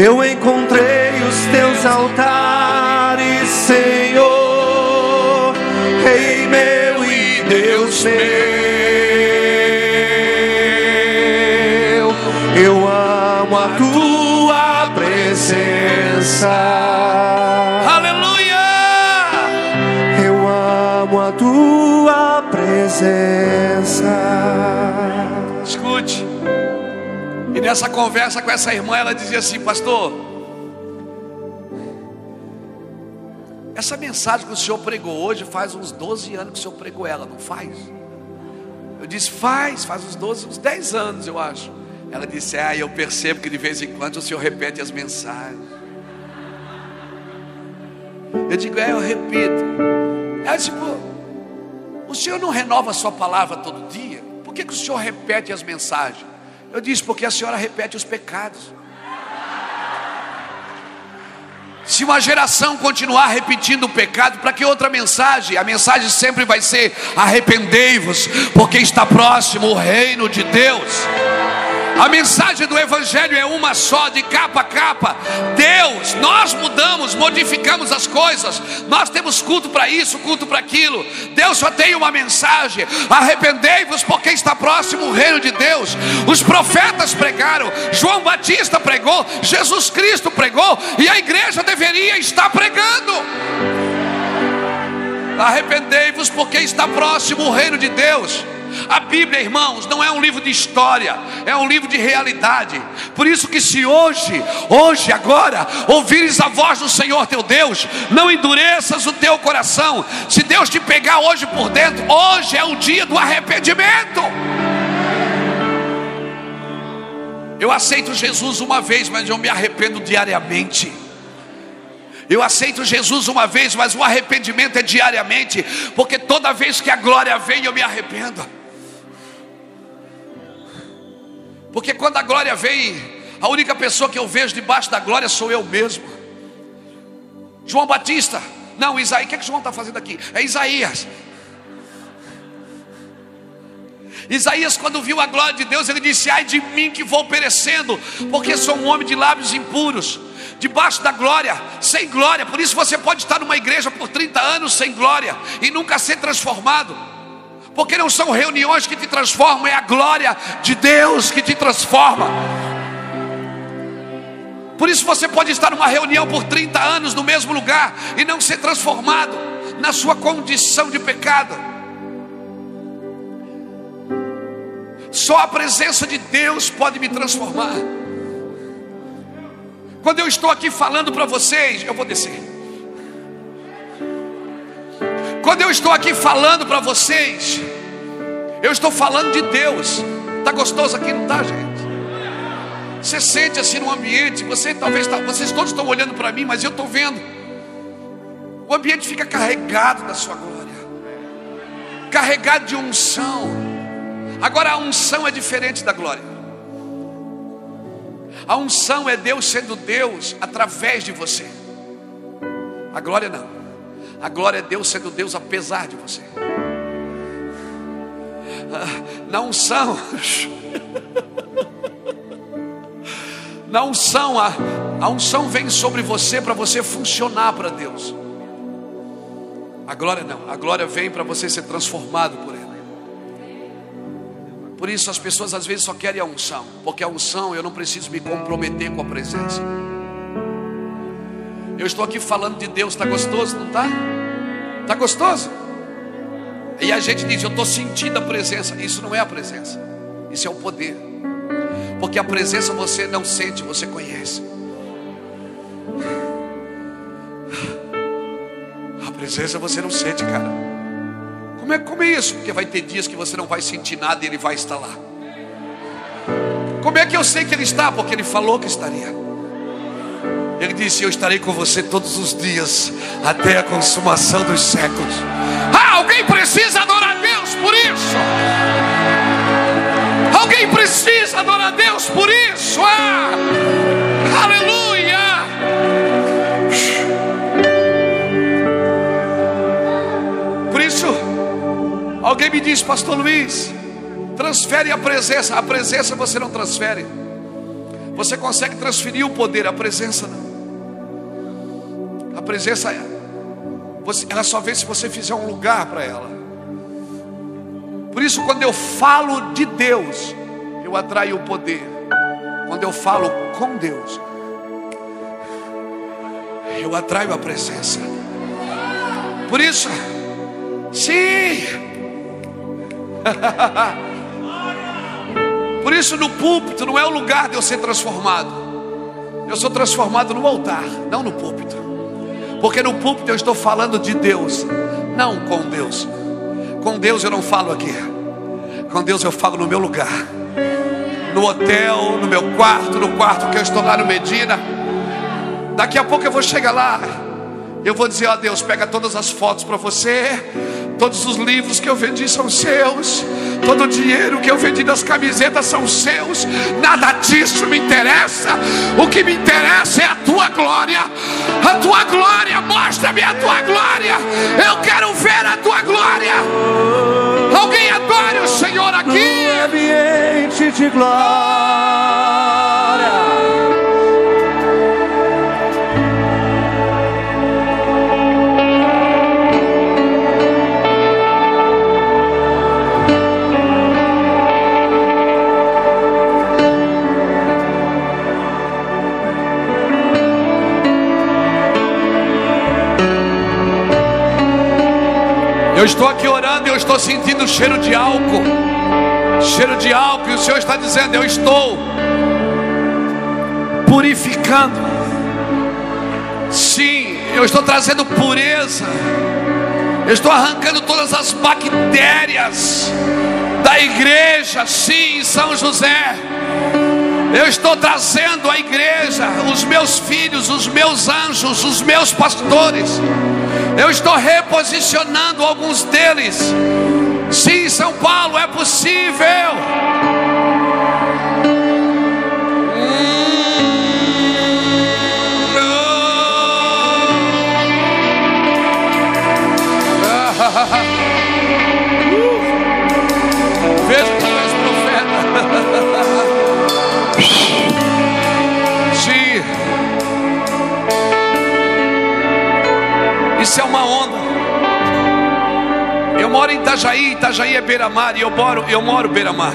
Eu encontrei os teus altares, Senhor, Rei meu e Deus meu. Eu amo a tua presença. Aleluia! Eu amo a tua presença. Escute. E nessa conversa com essa irmã, ela dizia assim: Pastor, essa mensagem que o senhor pregou hoje faz uns 12 anos que o senhor pregou ela, não faz? Eu disse: Faz, faz uns 12, uns 10 anos, eu acho. Ela disse: Ah, eu percebo que de vez em quando o senhor repete as mensagens. Eu digo: É, eu repito. Ela disse: Pô, o senhor não renova a sua palavra todo dia? Por que, que o senhor repete as mensagens? Eu disse, porque a senhora repete os pecados. Se uma geração continuar repetindo o pecado, para que outra mensagem? A mensagem sempre vai ser: arrependei-vos, porque está próximo o reino de Deus. A mensagem do Evangelho é uma só, de capa a capa. Deus, nós mudamos, modificamos as coisas. Nós temos culto para isso, culto para aquilo. Deus só tem uma mensagem: arrependei-vos, porque está próximo o reino de Deus. Os profetas pregaram, João Batista pregou, Jesus Cristo pregou, e a igreja deveria estar pregando. Arrependei-vos, porque está próximo o reino de Deus. A Bíblia, irmãos, não é um livro de história, é um livro de realidade. Por isso que se hoje, hoje, agora, ouvires a voz do Senhor teu Deus, não endureças o teu coração. Se Deus te pegar hoje por dentro, hoje é o dia do arrependimento. Eu aceito Jesus uma vez, mas eu me arrependo diariamente. Eu aceito Jesus uma vez, mas o arrependimento é diariamente, porque toda vez que a glória vem, eu me arrependo. Porque quando a glória vem, a única pessoa que eu vejo debaixo da glória sou eu mesmo. João Batista, não, Isaías, o que, é que João está fazendo aqui? É Isaías. Isaías, quando viu a glória de Deus, ele disse: Ai de mim que vou perecendo, porque sou um homem de lábios impuros, debaixo da glória, sem glória. Por isso você pode estar numa igreja por 30 anos sem glória e nunca ser transformado, porque não são reuniões que te transformam, é a glória de Deus que te transforma. Por isso você pode estar numa reunião por 30 anos no mesmo lugar e não ser transformado na sua condição de pecado. Só a presença de Deus pode me transformar. Quando eu estou aqui falando para vocês, eu vou descer. Quando eu estou aqui falando para vocês, eu estou falando de Deus. Tá gostoso aqui, não tá, gente? Você sente assim no ambiente, você talvez tá, vocês todos estão olhando para mim, mas eu estou vendo. O ambiente fica carregado da sua glória, carregado de unção. Agora a unção é diferente da glória. A unção é Deus sendo Deus através de você. A glória não. A glória é Deus sendo Deus apesar de você. Na unção, na unção, a, a unção vem sobre você para você funcionar para Deus. A glória não, a glória vem para você ser transformado por Ele. Por isso as pessoas às vezes só querem a unção, porque a unção eu não preciso me comprometer com a presença. Eu estou aqui falando de Deus, está gostoso, não está? Está gostoso? E a gente diz, eu estou sentindo a presença. Isso não é a presença, isso é o poder. Porque a presença você não sente, você conhece. A presença você não sente, cara. Como é, como é isso? Porque vai ter dias que você não vai sentir nada e Ele vai estar lá. Como é que eu sei que Ele está? Porque Ele falou que estaria. Ele disse: Eu estarei com você todos os dias, até a consumação dos séculos. Ah, alguém precisa adorar a Deus por isso. Alguém precisa adorar a Deus por isso. Ah, aleluia. Por isso Alguém me diz, Pastor Luiz, transfere a presença. A presença você não transfere. Você consegue transferir o poder, a presença não. Presença, ela só vem se você fizer um lugar para ela. Por isso, quando eu falo de Deus, eu atraio o poder. Quando eu falo com Deus, eu atraio a presença. Por isso, sim. Por isso, no púlpito não é o lugar de eu ser transformado. Eu sou transformado no altar, não no púlpito. Porque no púlpito eu estou falando de Deus, não com Deus. Com Deus eu não falo aqui. Com Deus eu falo no meu lugar. No hotel, no meu quarto, no quarto que eu estou lá no Medina. Daqui a pouco eu vou chegar lá. Eu vou dizer, ó Deus, pega todas as fotos para você. Todos os livros que eu vendi são seus. Todo o dinheiro que eu vendi das camisetas são seus. Nada disso me interessa. O que me interessa é a tua glória. A tua glória, mostra-me a tua glória. Eu quero ver a tua glória. Alguém adore o Senhor aqui. No ambiente de glória. Eu estou aqui orando e eu estou sentindo cheiro de álcool. Cheiro de álcool. E o Senhor está dizendo: Eu estou purificando. Sim, eu estou trazendo pureza. Eu estou arrancando todas as bactérias da igreja, sim, São José. Eu estou trazendo à igreja os meus filhos, os meus anjos, os meus pastores. Eu estou reposicionando alguns deles. Sim, São Paulo, é possível. Moro em Itajaí, Itajaí é beira-mar e eu moro, eu moro beira-mar.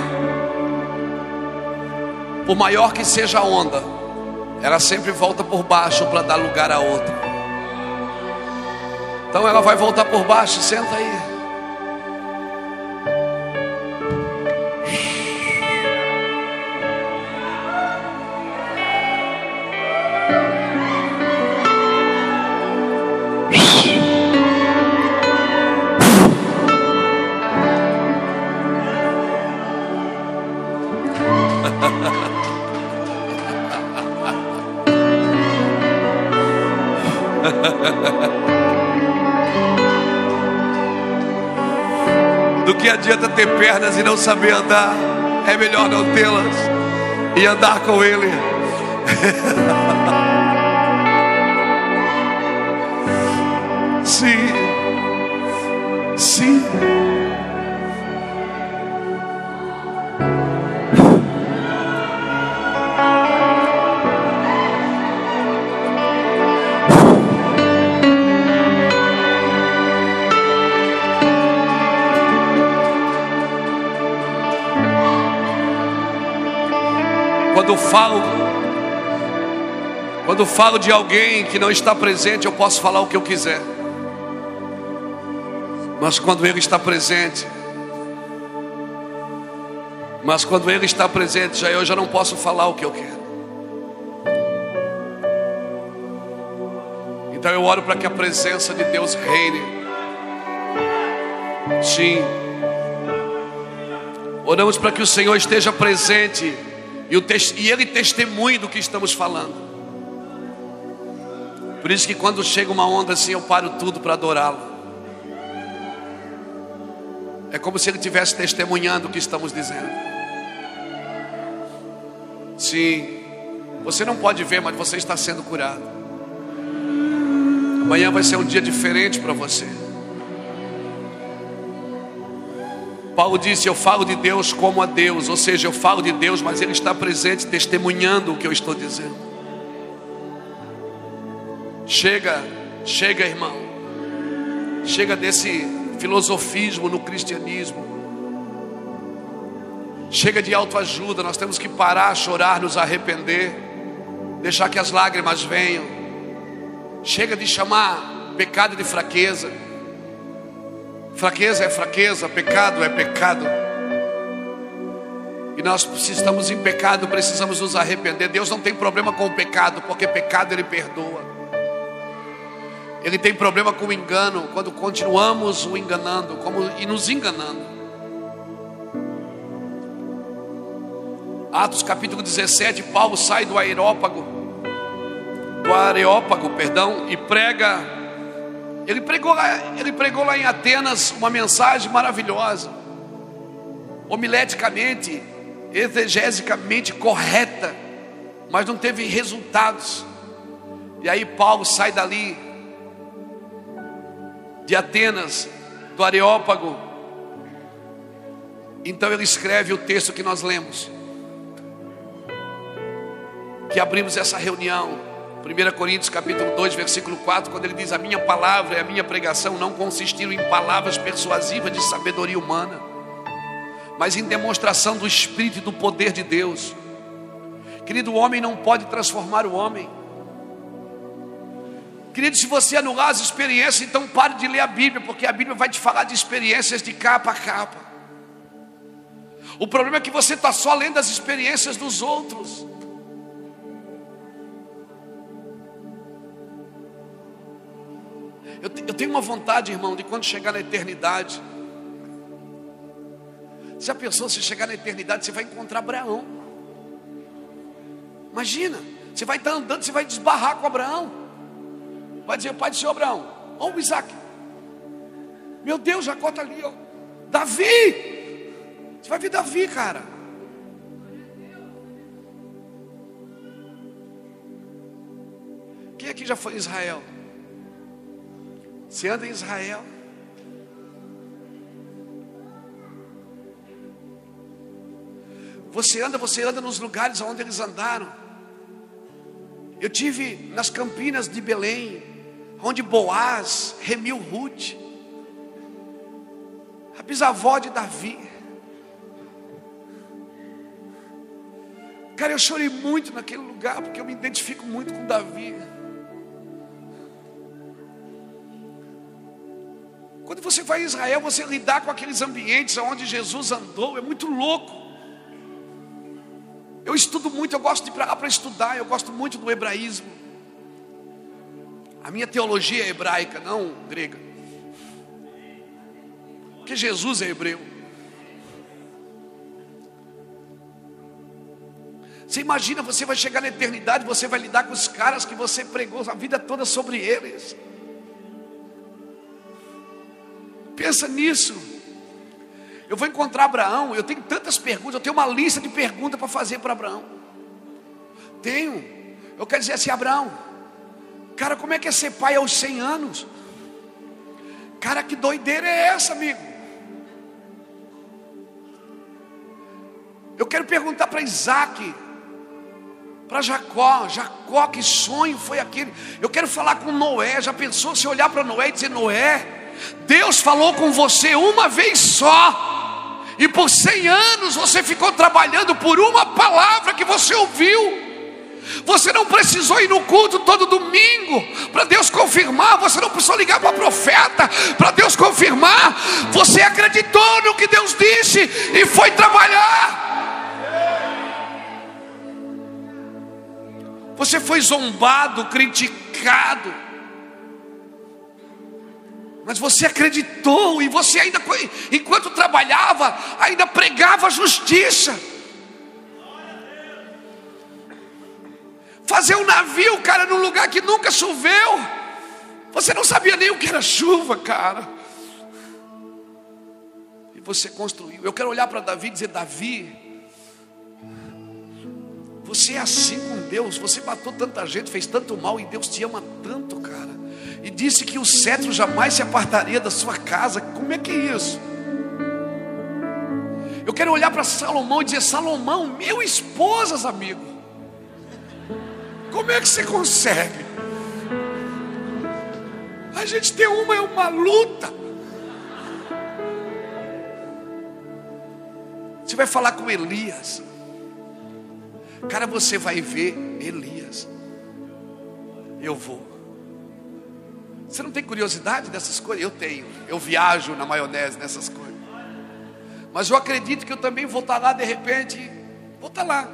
Por maior que seja a onda, ela sempre volta por baixo para dar lugar a outra. Então ela vai voltar por baixo, senta aí. Adianta ter pernas e não saber andar? É melhor não tê-las e andar com Ele. Sim. Falo, quando falo de alguém que não está presente, eu posso falar o que eu quiser. Mas quando ele está presente, mas quando ele está presente, já eu já não posso falar o que eu quero. Então eu oro para que a presença de Deus reine. Sim. Oramos para que o Senhor esteja presente e, o e Ele testemunhe do que estamos falando. Por isso que quando chega uma onda assim, eu paro tudo para adorá-lo. É como se Ele estivesse testemunhando o que estamos dizendo. Sim, você não pode ver, mas você está sendo curado. Amanhã vai ser um dia diferente para você. Paulo disse: Eu falo de Deus como a Deus, ou seja, eu falo de Deus, mas Ele está presente, testemunhando o que eu estou dizendo. Chega, chega, irmão, chega desse filosofismo no cristianismo, chega de autoajuda, nós temos que parar, chorar, nos arrepender, deixar que as lágrimas venham, chega de chamar pecado de fraqueza. Fraqueza é fraqueza, pecado é pecado. E nós, se estamos em pecado, precisamos nos arrepender. Deus não tem problema com o pecado, porque pecado Ele perdoa. Ele tem problema com o engano, quando continuamos o enganando como, e nos enganando. Atos capítulo 17, Paulo sai do aerópago, do areópago, perdão, e prega ele pregou, lá, ele pregou lá em Atenas uma mensagem maravilhosa, homileticamente, exegesicamente correta, mas não teve resultados. E aí Paulo sai dali, de Atenas, do Areópago. Então ele escreve o texto que nós lemos, que abrimos essa reunião 1 Coríntios capítulo 2, versículo 4, quando ele diz: A minha palavra e a minha pregação não consistiram em palavras persuasivas de sabedoria humana, mas em demonstração do Espírito e do poder de Deus. Querido, o homem não pode transformar o homem. Querido, se você anular as experiências, então pare de ler a Bíblia, porque a Bíblia vai te falar de experiências de capa a capa. O problema é que você está só lendo as experiências dos outros. Eu, eu tenho uma vontade, irmão, de quando chegar na eternidade. Se a pessoa se chegar na eternidade, você vai encontrar Abraão. Imagina, você vai estar andando, você vai desbarrar com Abraão. Vai dizer, pai do seu Abraão, ó o Isaac. Meu Deus, Jacó está ali, ó. Davi! Você vai ver Davi, cara. Quem aqui já foi em Israel? Você anda em Israel. Você anda, você anda nos lugares onde eles andaram. Eu tive nas campinas de Belém, onde Boaz remiu Ruth, a bisavó de Davi. Cara, eu chorei muito naquele lugar, porque eu me identifico muito com Davi. Quando você vai a Israel, você lidar com aqueles ambientes onde Jesus andou, é muito louco. Eu estudo muito, eu gosto de ir para lá para estudar, eu gosto muito do hebraísmo. A minha teologia é hebraica, não grega. Porque Jesus é hebreu. Você imagina, você vai chegar na eternidade, você vai lidar com os caras que você pregou a vida toda sobre eles. Pensa nisso. Eu vou encontrar Abraão. Eu tenho tantas perguntas. Eu tenho uma lista de perguntas para fazer para Abraão. Tenho. Eu quero dizer assim, Abraão. Cara, como é que é ser pai aos 100 anos? Cara, que doideira é essa, amigo? Eu quero perguntar para Isaac, para Jacó, Jacó, que sonho foi aquele? Eu quero falar com Noé. Já pensou se olhar para Noé e dizer: Noé, Deus falou com você uma vez só, e por cem anos você ficou trabalhando por uma palavra que você ouviu. Você não precisou ir no culto todo domingo para Deus confirmar. Você não precisou ligar para o profeta para Deus confirmar. Você acreditou no que Deus disse e foi trabalhar. Você foi zombado, criticado mas você acreditou e você ainda, enquanto trabalhava, ainda pregava justiça. Fazer um navio, cara, num lugar que nunca choveu. Você não sabia nem o que era chuva, cara. E você construiu. Eu quero olhar para Davi e dizer: Davi, você é assim com Deus. Você matou tanta gente, fez tanto mal e Deus te ama tanto, cara e disse que o cetro jamais se apartaria da sua casa. Como é que é isso? Eu quero olhar para Salomão e dizer: Salomão, mil esposas, amigo. Como é que você consegue? A gente tem uma, é uma luta. Você vai falar com Elias. Cara, você vai ver Elias. Eu vou. Você não tem curiosidade dessas coisas? Eu tenho. Eu viajo na maionese nessas coisas. Mas eu acredito que eu também vou estar lá de repente. Vou estar lá.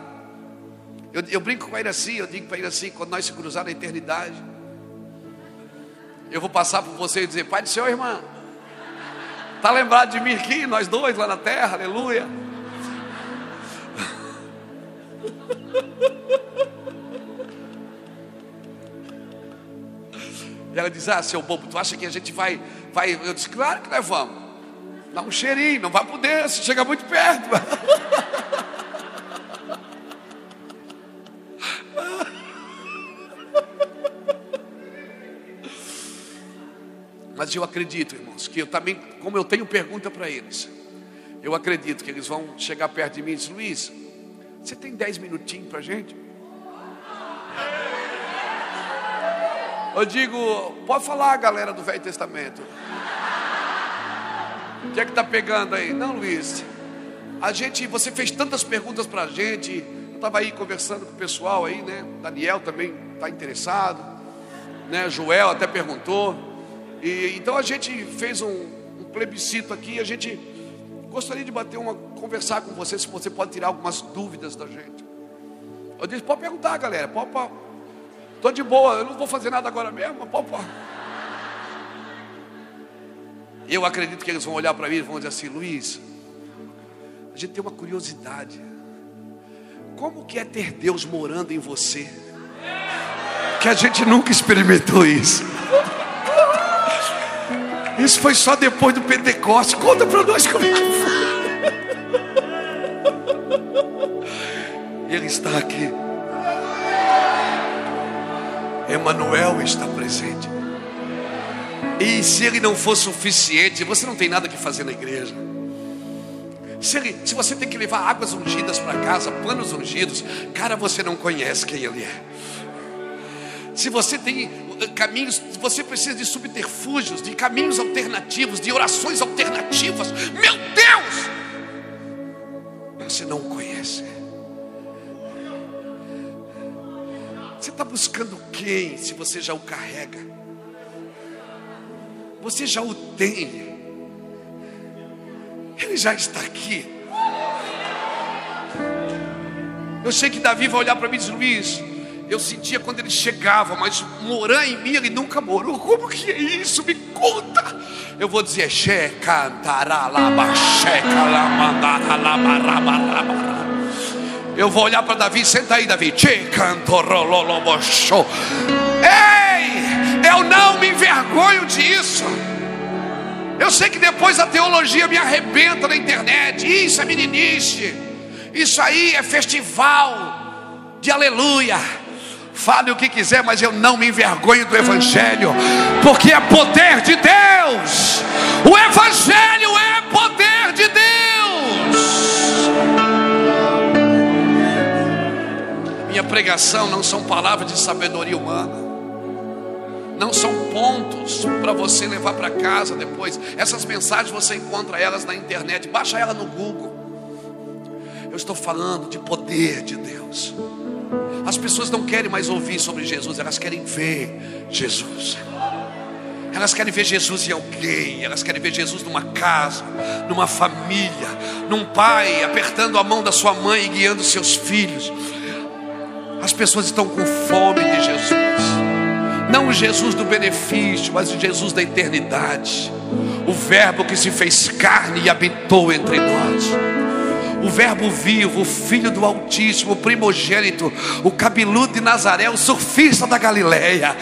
Eu, eu brinco com ele assim, eu digo para ele assim, quando nós se cruzar na eternidade, eu vou passar por você e dizer, Pai do Senhor, irmã, está lembrado de mim aqui, nós dois lá na terra, aleluia. E ela diz: Ah, seu bobo, tu acha que a gente vai. vai? Eu disse: Claro que nós vamos. Dá um cheirinho, não vai poder, se chega muito perto. Mas eu acredito, irmãos, que eu também, como eu tenho pergunta para eles, eu acredito que eles vão chegar perto de mim e dizer: Luiz, você tem dez minutinhos para a gente? Eu digo, pode falar, galera do Velho Testamento. O que é que está pegando aí? Não, Luiz. A gente, você fez tantas perguntas para a gente. Eu estava aí conversando com o pessoal aí, né? Daniel também está interessado, né? Joel até perguntou. E então a gente fez um, um plebiscito aqui. A gente gostaria de bater uma, conversar com você se você pode tirar algumas dúvidas da gente. Eu disse, pode perguntar, galera. Pode, pode Estou de boa, eu não vou fazer nada agora mesmo. Pô, pô. Eu acredito que eles vão olhar para mim e vão dizer assim: Luiz, a gente tem uma curiosidade. Como que é ter Deus morando em você? Que a gente nunca experimentou isso. Isso foi só depois do Pentecostes. Conta para nós como é que foi. Ele está aqui. Emanuel está presente. E se ele não for suficiente, você não tem nada que fazer na igreja. Se, ele, se você tem que levar águas ungidas para casa, panos ungidos, cara, você não conhece quem ele é. Se você tem eh, caminhos, você precisa de subterfúgios, de caminhos alternativos, de orações alternativas. Meu Deus! Você não conhece. Você está buscando quem se você já o carrega? Você já o tem. Ele já está aqui. Eu sei que Davi vai olhar para mim e dizer: Luiz, eu sentia quando ele chegava, mas morar em mim ele nunca morou. Como que é isso? Me conta. Eu vou dizer: Che cantará lá, checa mandara lá, barra, eu vou olhar para Davi, senta aí, Davi. Ei, eu não me envergonho disso. Eu sei que depois a teologia me arrebenta na internet. Isso é meninice. Isso aí é festival de aleluia. Fale o que quiser, mas eu não me envergonho do Evangelho, porque é poder de Deus. O Evangelho é poder de Deus. Minha pregação não são palavras de sabedoria humana. Não são pontos para você levar para casa depois. Essas mensagens você encontra elas na internet, baixa ela no Google. Eu estou falando de poder de Deus. As pessoas não querem mais ouvir sobre Jesus, elas querem ver Jesus. Elas querem ver Jesus em alguém, elas querem ver Jesus numa casa, numa família, num pai apertando a mão da sua mãe e guiando seus filhos. As pessoas estão com fome de Jesus. Não o Jesus do benefício, mas o Jesus da eternidade. O Verbo que se fez carne e habitou entre nós. O Verbo vivo, o Filho do Altíssimo, o primogênito, o cabeludo de Nazaré, o surfista da Galileia.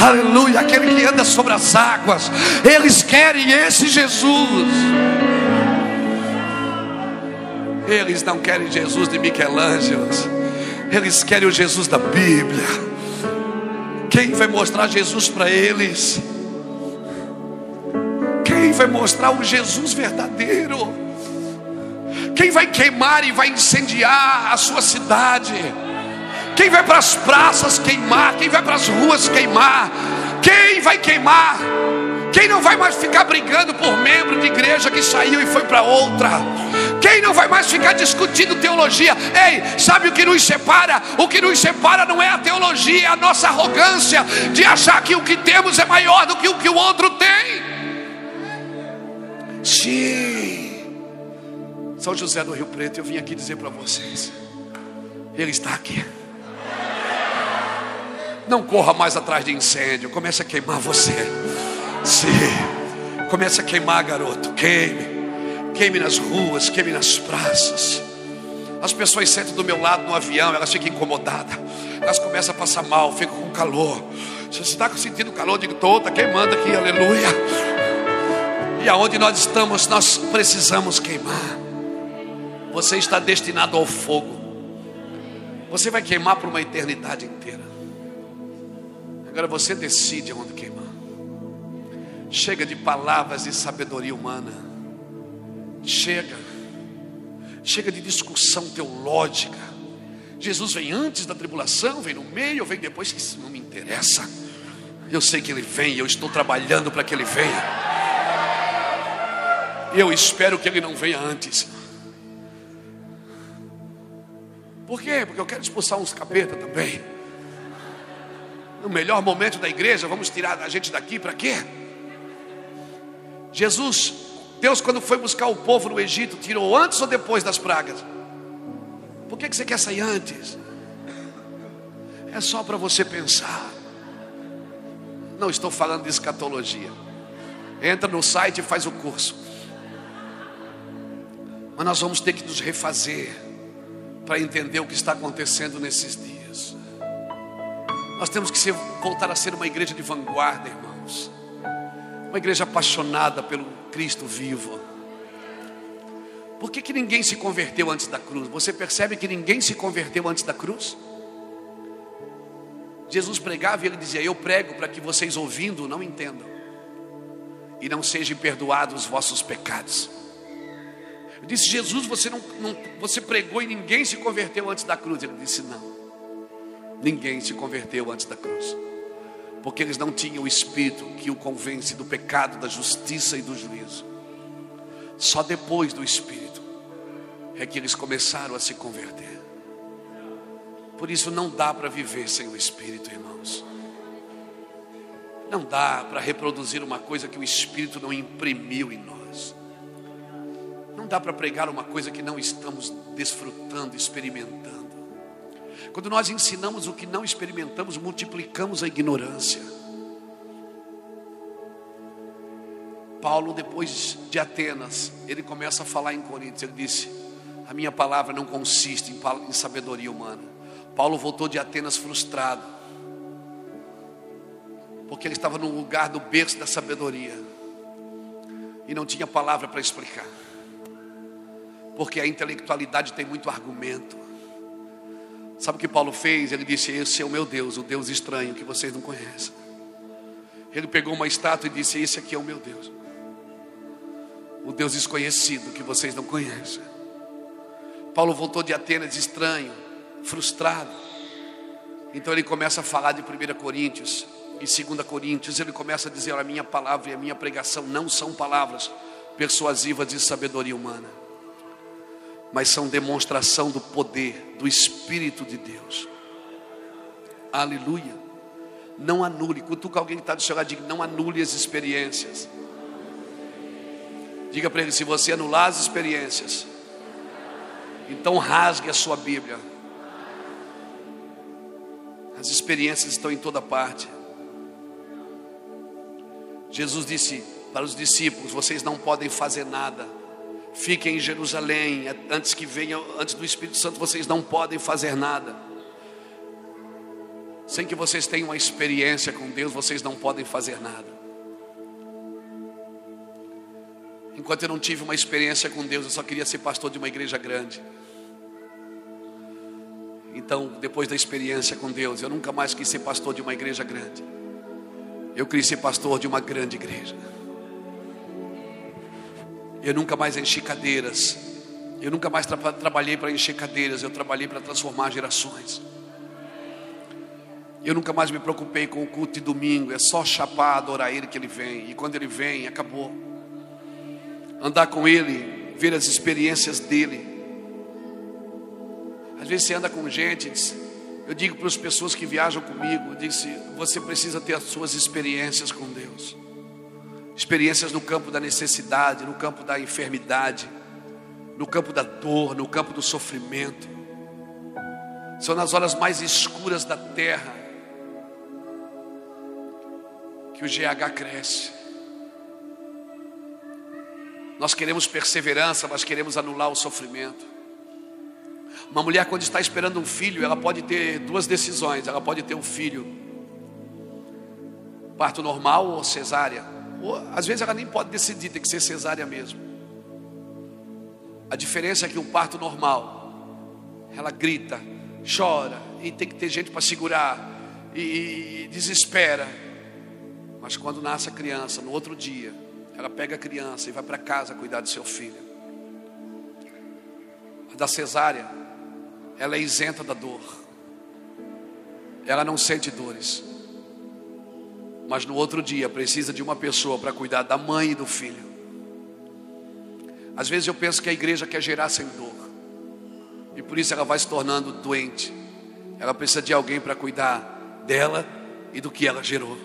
Aleluia, aquele que anda sobre as águas. Eles querem esse Jesus. Eles não querem Jesus de Michelangelo. Eles querem o Jesus da Bíblia. Quem vai mostrar Jesus para eles? Quem vai mostrar o Jesus verdadeiro? Quem vai queimar e vai incendiar a sua cidade? Quem vai para as praças queimar? Quem vai para as ruas queimar? Quem vai queimar? Quem não vai mais ficar brigando por membro de igreja que saiu e foi para outra? Quem não vai mais ficar discutindo teologia? Ei, sabe o que nos separa? O que nos separa não é a teologia, é a nossa arrogância de achar que o que temos é maior do que o que o outro tem. Sim. São José do Rio Preto, eu vim aqui dizer para vocês: Ele está aqui. Não corra mais atrás de incêndio, comece a queimar você. Sim. Comece a queimar, garoto. Queime. Queime nas ruas, queime nas praças. As pessoas sentam do meu lado no avião, elas ficam incomodadas. Elas começam a passar mal, ficam com calor. Você está sentindo calor? Eu digo, estou, está queimando aqui, aleluia. E aonde nós estamos, nós precisamos queimar. Você está destinado ao fogo. Você vai queimar por uma eternidade inteira. Agora você decide aonde queimar. Chega de palavras de sabedoria humana. Chega. Chega de discussão teológica. Jesus vem antes da tribulação, vem no meio, vem depois, isso não me interessa. Eu sei que ele vem, eu estou trabalhando para que ele venha. Eu espero que ele não venha antes. Por quê? Porque eu quero expulsar uns capeta também. No melhor momento da igreja, vamos tirar a gente daqui para quê? Jesus, Deus, quando foi buscar o povo no Egito, tirou antes ou depois das pragas? Por que, você quer sair antes? É só para você pensar. Não estou falando de escatologia. Entra no site e faz o curso. Mas nós vamos ter que nos refazer para entender o que está acontecendo nesses dias. Nós temos que ser, voltar a ser uma igreja de vanguarda, irmãos. Uma igreja apaixonada pelo Cristo vivo. Por que, que ninguém se converteu antes da cruz? Você percebe que ninguém se converteu antes da cruz? Jesus pregava e ele dizia: Eu prego para que vocês ouvindo não entendam e não sejam perdoados os vossos pecados. Eu disse: Jesus, você não, não, você pregou e ninguém se converteu antes da cruz. Ele disse: Não, ninguém se converteu antes da cruz porque eles não tinham o espírito que o convence do pecado, da justiça e do juízo. Só depois do espírito é que eles começaram a se converter. Por isso não dá para viver sem o espírito, irmãos. Não dá para reproduzir uma coisa que o espírito não imprimiu em nós. Não dá para pregar uma coisa que não estamos desfrutando, experimentando. Quando nós ensinamos o que não experimentamos, multiplicamos a ignorância. Paulo, depois de Atenas, ele começa a falar em Coríntios. Ele disse: A minha palavra não consiste em sabedoria humana. Paulo voltou de Atenas frustrado, porque ele estava no lugar do berço da sabedoria e não tinha palavra para explicar, porque a intelectualidade tem muito argumento. Sabe o que Paulo fez? Ele disse: Esse é o meu Deus, o Deus estranho que vocês não conhecem. Ele pegou uma estátua e disse: Esse aqui é o meu Deus, o Deus desconhecido que vocês não conhecem. Paulo voltou de Atenas estranho, frustrado. Então ele começa a falar de 1 Coríntios e 2 Coríntios. Ele começa a dizer: A minha palavra e a minha pregação não são palavras persuasivas de sabedoria humana mas são demonstração do poder do Espírito de Deus. Aleluia. Não anule. Cutuca alguém que está do seu lado, diga, não anule as experiências. Diga para ele: se você anular as experiências, então rasgue a sua Bíblia. As experiências estão em toda parte. Jesus disse para os discípulos: vocês não podem fazer nada Fiquem em Jerusalém, antes que venha, antes do Espírito Santo, vocês não podem fazer nada. Sem que vocês tenham uma experiência com Deus, vocês não podem fazer nada. Enquanto eu não tive uma experiência com Deus, eu só queria ser pastor de uma igreja grande. Então, depois da experiência com Deus, eu nunca mais quis ser pastor de uma igreja grande. Eu quis ser pastor de uma grande igreja. Eu nunca mais enchi cadeiras Eu nunca mais tra trabalhei para encher cadeiras, eu trabalhei para transformar gerações. Eu nunca mais me preocupei com o culto de domingo, é só chapar, adorar Ele que Ele vem, e quando Ele vem, acabou. Andar com Ele, ver as experiências dEle. Às vezes você anda com gente, eu digo para as pessoas que viajam comigo, eu disse, você precisa ter as suas experiências com Deus. Experiências no campo da necessidade, no campo da enfermidade, no campo da dor, no campo do sofrimento. São nas horas mais escuras da terra que o GH cresce. Nós queremos perseverança, mas queremos anular o sofrimento. Uma mulher, quando está esperando um filho, ela pode ter duas decisões: ela pode ter um filho, parto normal ou cesárea. Ou, às vezes ela nem pode decidir, tem que ser cesárea mesmo. A diferença é que o parto normal, ela grita, chora, e tem que ter gente para segurar, e, e desespera. Mas quando nasce a criança, no outro dia, ela pega a criança e vai para casa cuidar do seu filho. A da cesárea, ela é isenta da dor, ela não sente dores, mas no outro dia precisa de uma pessoa para cuidar da mãe e do filho. Às vezes eu penso que a igreja quer gerar sem dor. E por isso ela vai se tornando doente. Ela precisa de alguém para cuidar dela e do que ela gerou.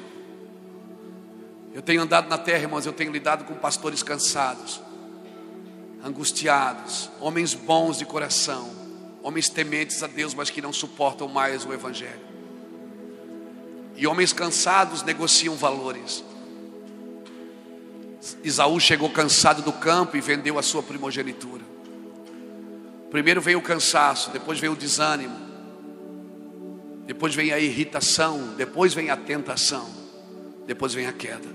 Eu tenho andado na terra, irmãos, eu tenho lidado com pastores cansados, angustiados, homens bons de coração, homens tementes a Deus, mas que não suportam mais o Evangelho. E homens cansados negociam valores. Isaú chegou cansado do campo e vendeu a sua primogenitura. Primeiro veio o cansaço, depois veio o desânimo, depois vem a irritação, depois vem a tentação, depois vem a queda.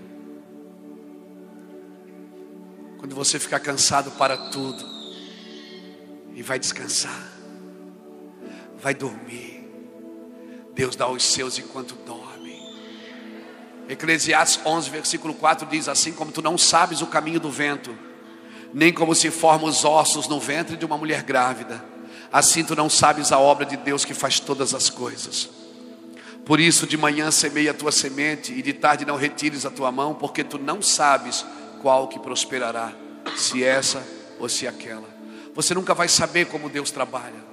Quando você ficar cansado para tudo e vai descansar, vai dormir. Deus dá aos seus enquanto dorme. Eclesiastes 11, versículo 4 diz assim: Como tu não sabes o caminho do vento, nem como se formam os ossos no ventre de uma mulher grávida, assim tu não sabes a obra de Deus que faz todas as coisas. Por isso, de manhã semeia a tua semente, e de tarde não retires a tua mão, porque tu não sabes qual que prosperará, se essa ou se aquela. Você nunca vai saber como Deus trabalha.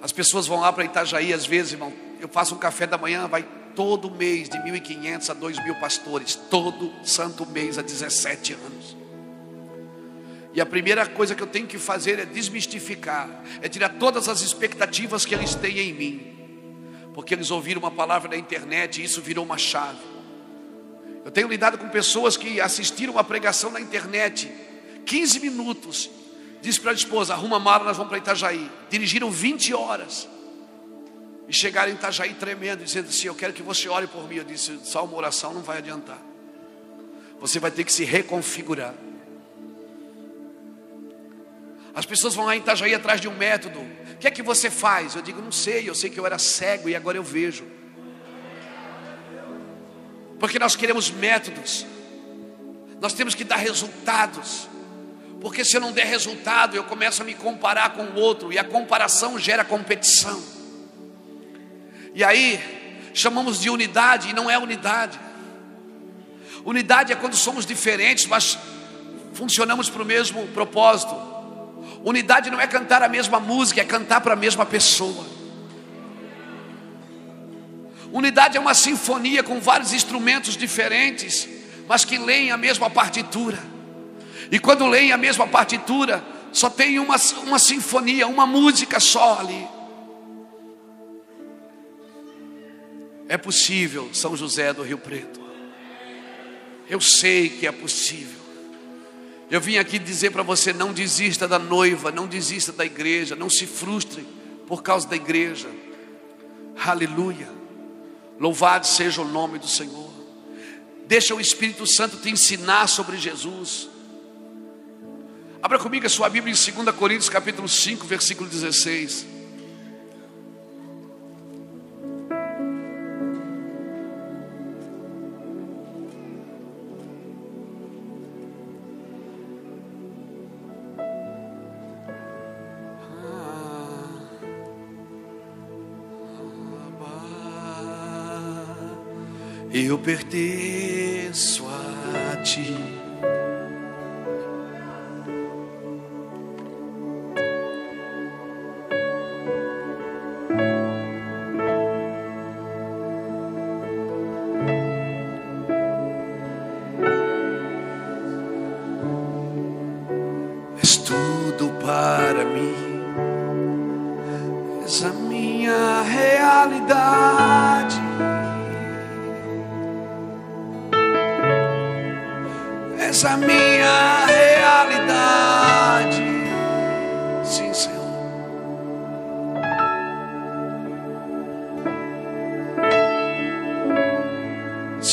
As pessoas vão lá para Itajaí, às vezes, irmão. Eu faço um café da manhã, vai todo mês de 1.500 a 2.000 pastores, todo santo mês há 17 anos. E a primeira coisa que eu tenho que fazer é desmistificar, é tirar todas as expectativas que eles têm em mim, porque eles ouviram uma palavra na internet e isso virou uma chave. Eu tenho lidado com pessoas que assistiram uma pregação na internet, 15 minutos, disse para a esposa: arruma a mala, nós vamos para Itajaí. Dirigiram 20 horas. E chegaram em Itajaí tremendo, dizendo assim: Eu quero que você ore por mim. Eu disse: Só uma oração não vai adiantar. Você vai ter que se reconfigurar. As pessoas vão lá em Itajaí atrás de um método. O que é que você faz? Eu digo: Não sei. Eu sei que eu era cego e agora eu vejo. Porque nós queremos métodos. Nós temos que dar resultados. Porque se eu não der resultado, eu começo a me comparar com o outro. E a comparação gera competição. E aí, chamamos de unidade e não é unidade. Unidade é quando somos diferentes, mas funcionamos para o mesmo propósito. Unidade não é cantar a mesma música, é cantar para a mesma pessoa. Unidade é uma sinfonia com vários instrumentos diferentes, mas que leem a mesma partitura. E quando leem a mesma partitura, só tem uma, uma sinfonia, uma música só ali. É possível, São José do Rio Preto. Eu sei que é possível. Eu vim aqui dizer para você: não desista da noiva, não desista da igreja, não se frustre por causa da igreja. Aleluia. Louvado seja o nome do Senhor. Deixa o Espírito Santo te ensinar sobre Jesus. Abra comigo a sua Bíblia em 2 Coríntios capítulo 5, versículo 16. Eu pertenço a ti.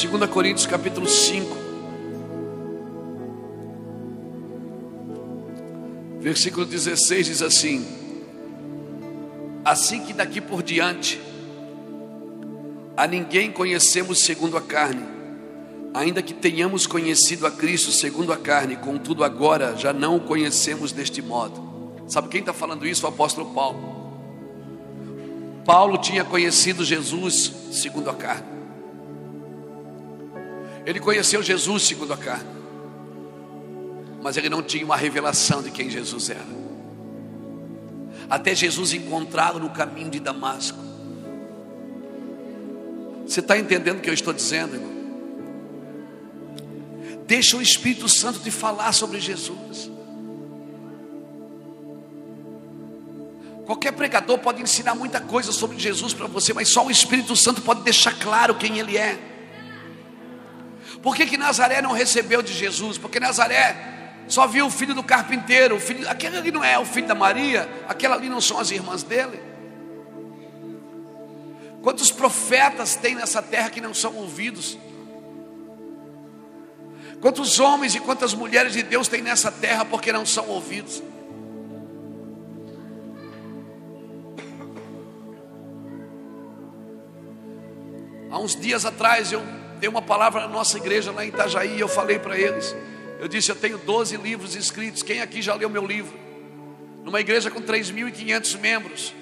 2 Coríntios capítulo 5, versículo 16 diz assim: Assim que daqui por diante a ninguém conhecemos segundo a carne, ainda que tenhamos conhecido a Cristo segundo a carne, contudo agora já não o conhecemos deste modo. Sabe quem está falando isso? O apóstolo Paulo. Paulo tinha conhecido Jesus segundo a carne. Ele conheceu Jesus segundo a carne. Mas ele não tinha uma revelação de quem Jesus era. Até Jesus encontrá-lo no caminho de Damasco. Você está entendendo o que eu estou dizendo, irmão? Deixa o Espírito Santo te falar sobre Jesus. Qualquer pregador pode ensinar muita coisa sobre Jesus para você, mas só o Espírito Santo pode deixar claro quem ele é. Por que, que Nazaré não recebeu de Jesus? Porque Nazaré só viu o filho do carpinteiro, o filho, aquele ali não é o filho da Maria, aquela ali não são as irmãs dele. Quantos profetas tem nessa terra que não são ouvidos? Quantos homens e quantas mulheres de Deus tem nessa terra porque não são ouvidos? Há uns dias atrás eu dei uma palavra na nossa igreja lá em Itajaí eu falei para eles. Eu disse: Eu tenho 12 livros escritos. Quem aqui já leu meu livro? Numa igreja com 3.500 membros.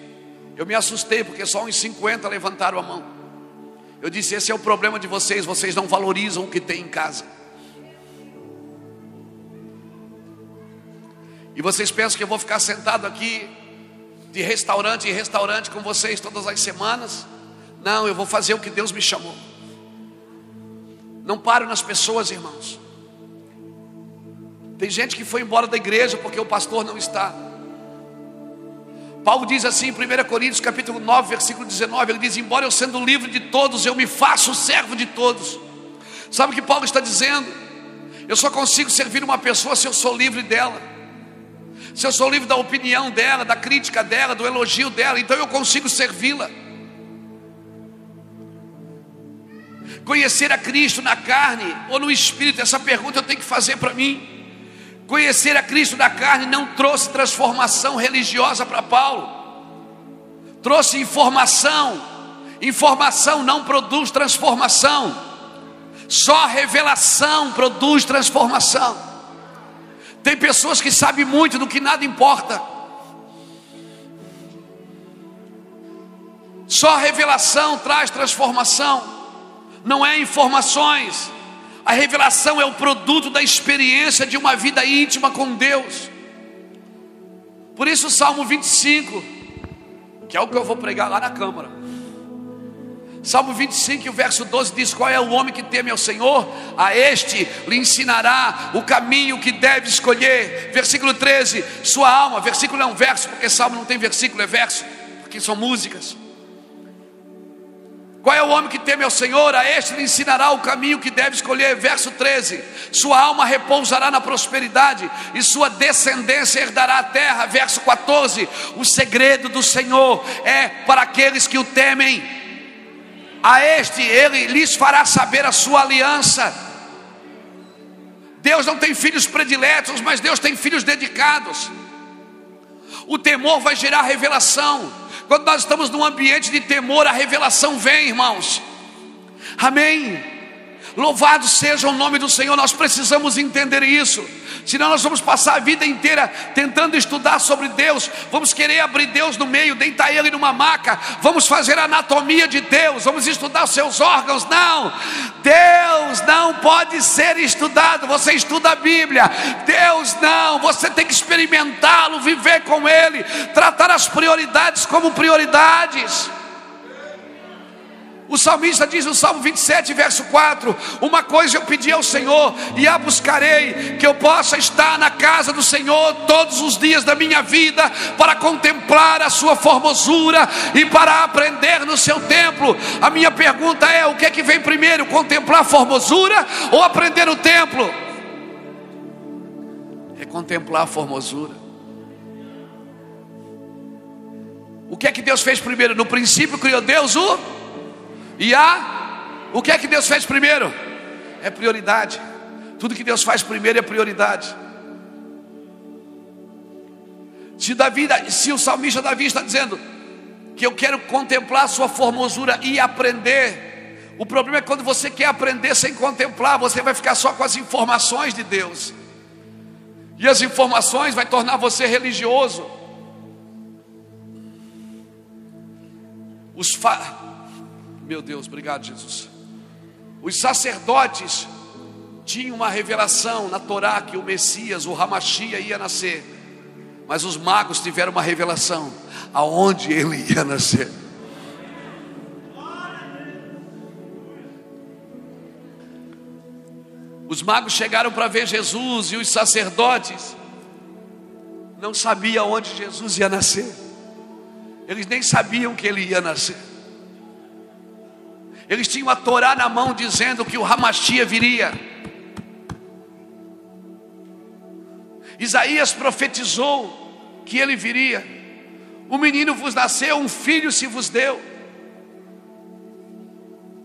Eu me assustei porque só uns 50 levantaram a mão. Eu disse: Esse é o problema de vocês. Vocês não valorizam o que tem em casa. E vocês pensam que eu vou ficar sentado aqui de restaurante em restaurante com vocês todas as semanas? Não, eu vou fazer o que Deus me chamou. Não paro nas pessoas, irmãos. Tem gente que foi embora da igreja porque o pastor não está. Paulo diz assim em 1 Coríntios capítulo 9, versículo 19, ele diz: "Embora eu sendo livre de todos, eu me faço servo de todos". Sabe o que Paulo está dizendo? Eu só consigo servir uma pessoa se eu sou livre dela. Se eu sou livre da opinião dela, da crítica dela, do elogio dela, então eu consigo servi-la. Conhecer a Cristo na carne ou no espírito, essa pergunta eu tenho que fazer para mim. Conhecer a Cristo na carne não trouxe transformação religiosa para Paulo, trouxe informação. Informação não produz transformação, só revelação produz transformação. Tem pessoas que sabem muito do que nada importa. Só revelação traz transformação, não é informações. A revelação é o produto da experiência de uma vida íntima com Deus. Por isso, o Salmo 25, que é o que eu vou pregar lá na Câmara. Salmo 25, o verso 12 diz: Qual é o homem que teme ao Senhor? A este lhe ensinará o caminho que deve escolher. Versículo 13: Sua alma, versículo é um verso, porque Salmo não tem versículo, é verso, porque são músicas. Qual é o homem que teme ao Senhor? A este lhe ensinará o caminho que deve escolher. Verso 13: Sua alma repousará na prosperidade, e sua descendência herdará a terra. Verso 14: O segredo do Senhor é para aqueles que o temem. A este ele lhes fará saber a sua aliança. Deus não tem filhos prediletos, mas Deus tem filhos dedicados. O temor vai gerar revelação. Quando nós estamos num ambiente de temor, a revelação vem, irmãos. Amém. Louvado seja o nome do Senhor, nós precisamos entender isso. Senão nós vamos passar a vida inteira tentando estudar sobre Deus, vamos querer abrir Deus no meio, deitar Ele numa maca, vamos fazer a anatomia de Deus, vamos estudar seus órgãos. Não, Deus não pode ser estudado, você estuda a Bíblia, Deus não, você tem que experimentá-lo, viver com Ele, tratar as prioridades como prioridades. O salmista diz no Salmo 27, verso 4: Uma coisa eu pedi ao Senhor e a buscarei, que eu possa estar na casa do Senhor todos os dias da minha vida, para contemplar a sua formosura e para aprender no seu templo. A minha pergunta é: o que é que vem primeiro, contemplar a formosura ou aprender o templo? É contemplar a formosura. O que é que Deus fez primeiro? No princípio criou Deus o e a o que é que Deus fez primeiro? É prioridade. Tudo que Deus faz primeiro é prioridade. Se Davi, se o salmista Davi está dizendo que eu quero contemplar a sua formosura e aprender, o problema é quando você quer aprender sem contemplar, você vai ficar só com as informações de Deus. E as informações vai tornar você religioso. Os meu Deus, obrigado, Jesus. Os sacerdotes tinham uma revelação na Torá que o Messias, o Ramachia, ia nascer. Mas os magos tiveram uma revelação aonde ele ia nascer. Os magos chegaram para ver Jesus e os sacerdotes não sabiam onde Jesus ia nascer. Eles nem sabiam que ele ia nascer. Eles tinham a Torá na mão dizendo que o Ramachia viria. Isaías profetizou que ele viria. O menino vos nasceu, um filho se vos deu.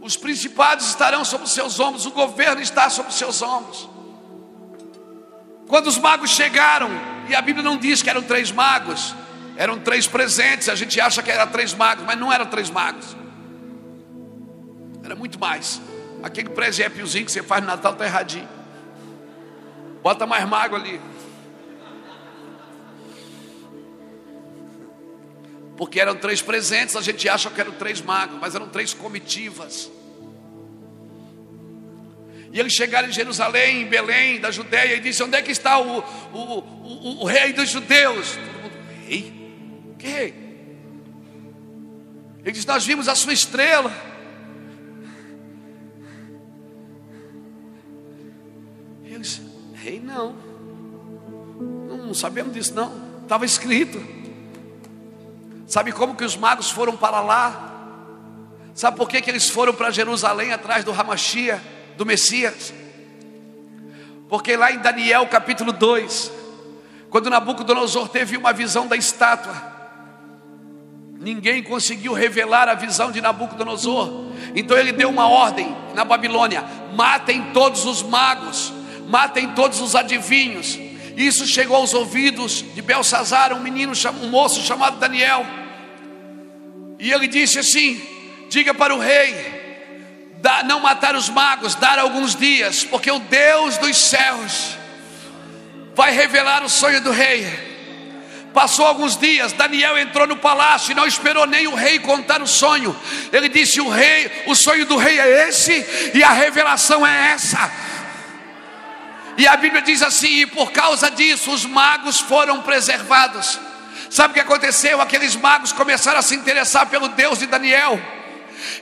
Os principados estarão sobre os seus ombros, o governo está sobre os seus ombros. Quando os magos chegaram, e a Bíblia não diz que eram três magos, eram três presentes, a gente acha que eram três magos, mas não eram três magos. Era muito mais. Aquele presépiozinho que você faz no Natal está erradinho. Bota mais mago ali. Porque eram três presentes, a gente acha que eram três magos, mas eram três comitivas. E eles chegaram em Jerusalém, em Belém, da Judéia, e disse: Onde é que está o, o, o, o rei dos judeus? Todo mundo, rei? Que rei? Ele disse: Nós vimos a sua estrela. Eles, rei não. Não sabemos disso não. Estava escrito. Sabe como que os magos foram para lá? Sabe por que, que eles foram para Jerusalém atrás do Ramachia, do Messias? Porque lá em Daniel capítulo 2, quando Nabucodonosor teve uma visão da estátua, ninguém conseguiu revelar a visão de Nabucodonosor. Então ele deu uma ordem na Babilônia: matem todos os magos matem todos os adivinhos. Isso chegou aos ouvidos de Belsazar, um menino, um moço chamado Daniel. E ele disse assim: Diga para o rei, não matar os magos, dar alguns dias, porque o Deus dos céus vai revelar o sonho do rei. Passou alguns dias, Daniel entrou no palácio e não esperou nem o rei contar o sonho. Ele disse: O rei, o sonho do rei é esse e a revelação é essa. E a Bíblia diz assim: e por causa disso os magos foram preservados. Sabe o que aconteceu? Aqueles magos começaram a se interessar pelo Deus de Daniel.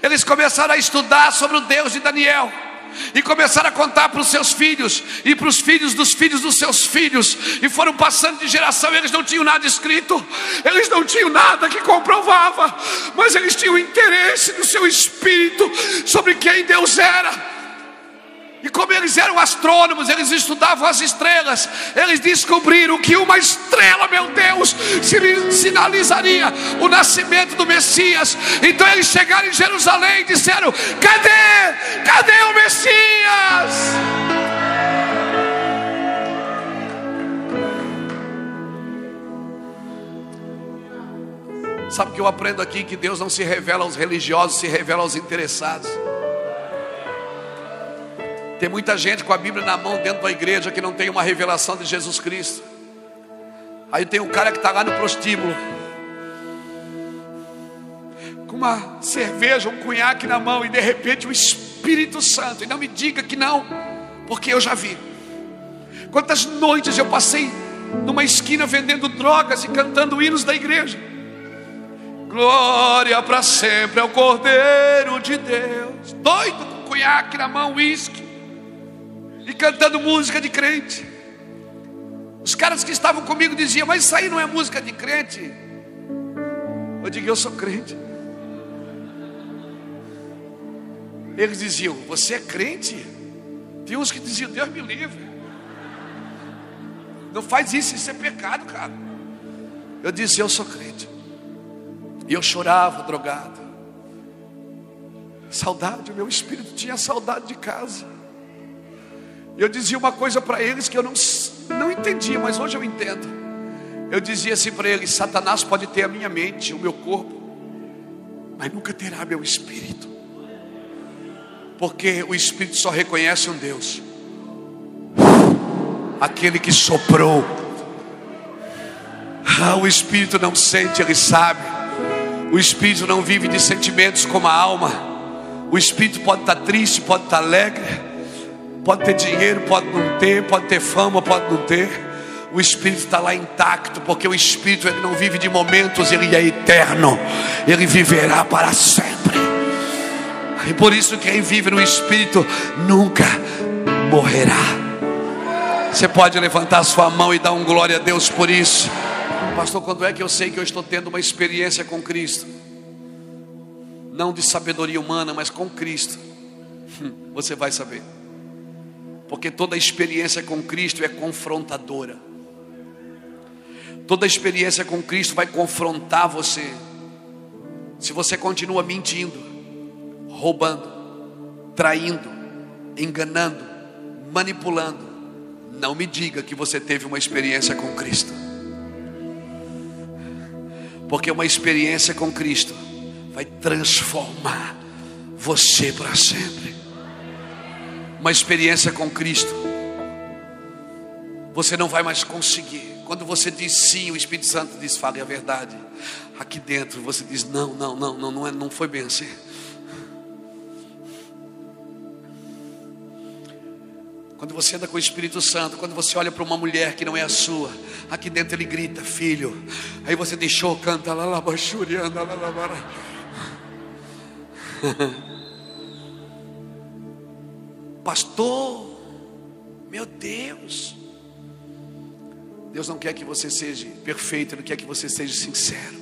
Eles começaram a estudar sobre o Deus de Daniel. E começaram a contar para os seus filhos e para os filhos dos filhos dos seus filhos, e foram passando de geração. Eles não tinham nada escrito, eles não tinham nada que comprovava, mas eles tinham interesse no seu espírito sobre quem Deus era. E como eles eram astrônomos, eles estudavam as estrelas, eles descobriram que uma estrela, meu Deus, sinalizaria o nascimento do Messias. Então eles chegaram em Jerusalém e disseram: Cadê? Cadê o Messias? Sabe o que eu aprendo aqui? Que Deus não se revela aos religiosos, se revela aos interessados. Tem muita gente com a Bíblia na mão dentro da igreja que não tem uma revelação de Jesus Cristo. Aí tem um cara que está lá no prostíbulo, com uma cerveja, um cunhaque na mão, e de repente o Espírito Santo, e não me diga que não, porque eu já vi. Quantas noites eu passei numa esquina vendendo drogas e cantando hinos da igreja. Glória para sempre ao Cordeiro de Deus. Doido com cunhaque na mão, uísque. E cantando música de crente. Os caras que estavam comigo diziam: Mas isso aí não é música de crente. Eu digo: Eu sou crente. Eles diziam: Você é crente? Tem uns que diziam: Deus me livre. Não faz isso, isso é pecado, cara. Eu disse: Eu sou crente. E eu chorava, drogado. Saudade, o meu espírito tinha saudade de casa. E eu dizia uma coisa para eles que eu não, não entendia, mas hoje eu entendo. Eu dizia assim para eles: Satanás pode ter a minha mente, o meu corpo, mas nunca terá meu espírito. Porque o espírito só reconhece um Deus, aquele que soprou. Ah, o espírito não sente, ele sabe. O espírito não vive de sentimentos como a alma. O espírito pode estar triste, pode estar alegre, pode ter dinheiro, pode não ter, pode ter fama, pode não ter. O espírito está lá intacto, porque o espírito ele não vive de momentos, ele é eterno. Ele viverá para sempre. E por isso quem vive no espírito nunca morrerá. Você pode levantar sua mão e dar um glória a Deus por isso. Pastor, quando é que eu sei que eu estou tendo uma experiência com Cristo? Não de sabedoria humana, mas com Cristo. Hum, você vai saber. Porque toda experiência com Cristo é confrontadora. Toda experiência com Cristo vai confrontar você. Se você continua mentindo, roubando, traindo, enganando, manipulando, não me diga que você teve uma experiência com Cristo. Porque uma experiência com Cristo vai transformar você para sempre. Uma experiência com Cristo, você não vai mais conseguir. Quando você diz sim, o Espírito Santo diz: fale a verdade. Aqui dentro você diz: não, não, não, não, não, é, não foi bem assim. Quando você anda com o Espírito Santo, quando você olha para uma mulher que não é a sua, aqui dentro ele grita, filho. Aí você deixou, canta lá, lá, anda lá, lá, lá. Pastor, meu Deus. Deus não quer que você seja perfeito, Ele quer que você seja sincero.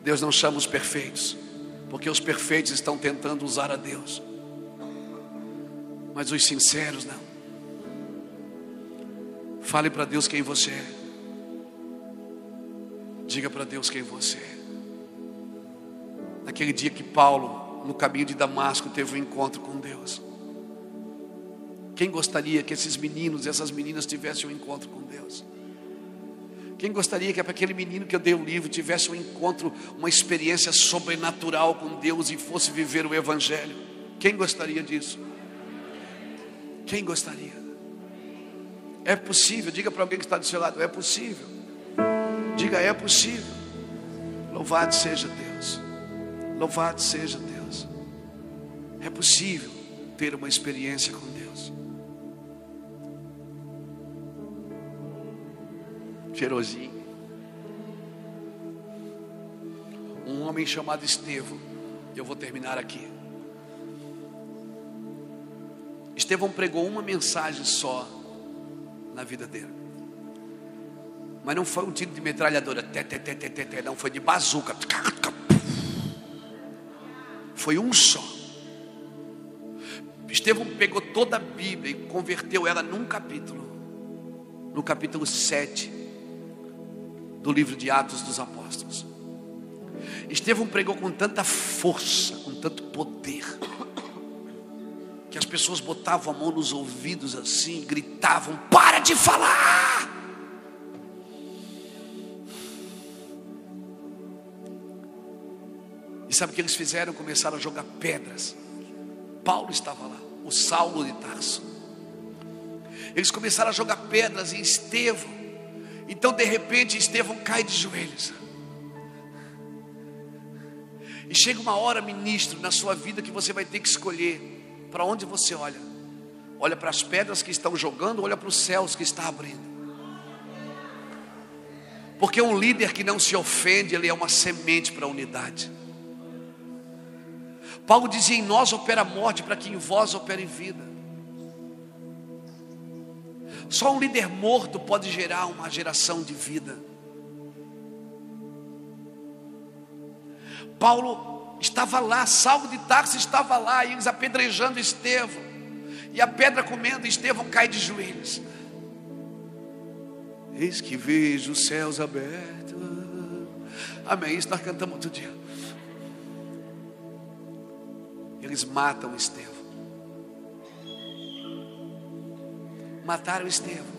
Deus não chama os perfeitos, porque os perfeitos estão tentando usar a Deus mas os sinceros não. Fale para Deus quem você é. Diga para Deus quem você é. Naquele dia que Paulo, no caminho de Damasco, teve um encontro com Deus. Quem gostaria que esses meninos e essas meninas tivessem um encontro com Deus? Quem gostaria que aquele menino que eu dei o livro tivesse um encontro, uma experiência sobrenatural com Deus e fosse viver o Evangelho? Quem gostaria disso? Quem gostaria? É possível. Diga para alguém que está do seu lado: é possível. Diga: é possível. Louvado seja Deus. Louvado seja Deus. É possível ter uma experiência com Deus. Cheirosinho. Um homem chamado Estevão. Eu vou terminar aqui. Estevão pregou uma mensagem só na vida dele. Mas não foi um tiro de metralhadora, não, foi de bazuca. Foi um só. Estevão pegou toda a Bíblia e converteu ela num capítulo. No capítulo 7 do livro de Atos dos Apóstolos. Estevão pregou com tanta força, com tanto poder que as pessoas botavam a mão nos ouvidos assim, gritavam: Para de falar! E sabe o que eles fizeram? Começaram a jogar pedras. Paulo estava lá. O Saulo de Tarso. Eles começaram a jogar pedras em Estevão. Então, de repente, Estevão cai de joelhos. E chega uma hora, ministro, na sua vida que você vai ter que escolher para onde você olha. Olha para as pedras que estão jogando, olha para os céus que está abrindo. Porque um líder que não se ofende, ele é uma semente para a unidade. Paulo dizia: em nós opera a morte, para que em vós opere vida. Só um líder morto pode gerar uma geração de vida. Paulo estava lá, Salvo de Tarso estava lá, e eles apedrejando Estevão, e a pedra comendo, Estevão cai de joelhos. Eis que vejo os céus abertos. Amém. Isso nós cantamos outro dia. Eles matam Estevão. Mataram Estevão.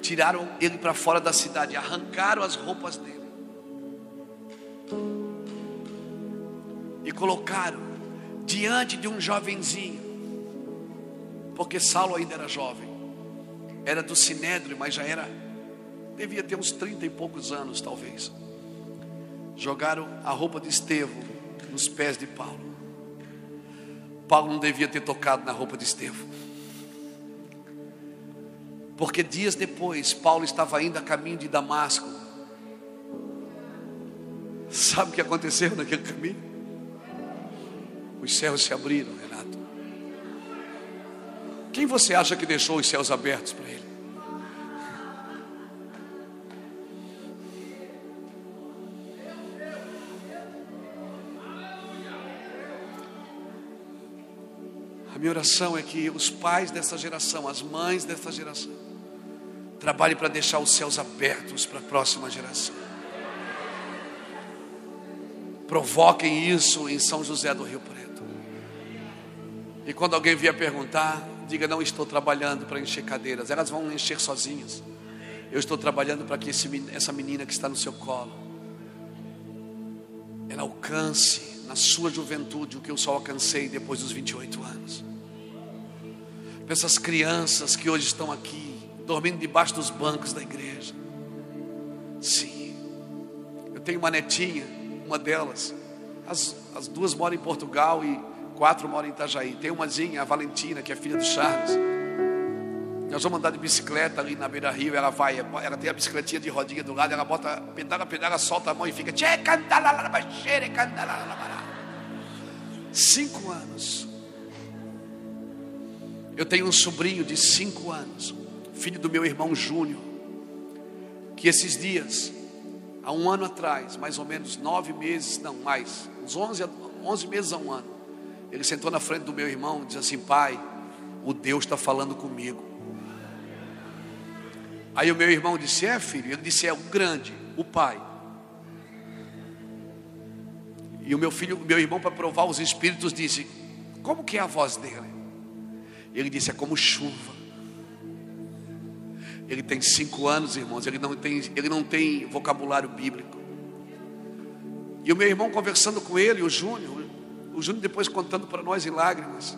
Tiraram ele para fora da cidade, arrancaram as roupas dele. E colocaram diante de um jovenzinho. Porque Saulo ainda era jovem. Era do Sinédrio, mas já era devia ter uns trinta e poucos anos, talvez jogaram a roupa de Estevão nos pés de Paulo. Paulo não devia ter tocado na roupa de Estevão. Porque dias depois, Paulo estava indo a caminho de Damasco. Sabe o que aconteceu naquele caminho? Os céus se abriram, Renato. Quem você acha que deixou os céus abertos para ele? Minha oração é que os pais dessa geração, as mães dessa geração, trabalhem para deixar os céus abertos para a próxima geração. Provoquem isso em São José do Rio Preto. E quando alguém vier perguntar, diga: Não estou trabalhando para encher cadeiras, elas vão encher sozinhas. Eu estou trabalhando para que esse, essa menina que está no seu colo, ela alcance na sua juventude o que eu só alcancei depois dos 28 anos para essas crianças que hoje estão aqui, dormindo debaixo dos bancos da igreja. Sim, eu tenho uma netinha, uma delas, as, as duas moram em Portugal e quatro moram em Itajaí. Tem umazinha, a Valentina, que é filha do Charles. Nós vamos andar de bicicleta ali na beira rio, ela vai, ela tem a bicicletinha de rodinha do lado, ela bota, pedala, pedala, solta a mão e fica. Cinco anos. Eu tenho um sobrinho de cinco anos, filho do meu irmão Júnior, que esses dias, há um ano atrás, mais ou menos nove meses, não mais, uns onze, onze meses a um ano, ele sentou na frente do meu irmão e disse assim: Pai, o Deus está falando comigo. Aí o meu irmão disse: É, filho? Ele disse: É o grande, o Pai. E o meu filho, meu irmão, para provar os espíritos, disse: Como que é a voz dele? Ele disse: é como chuva. Ele tem cinco anos, irmãos. Ele não tem, ele não tem vocabulário bíblico. E o meu irmão conversando com ele, o Júnior, o Júnior depois contando para nós em lágrimas.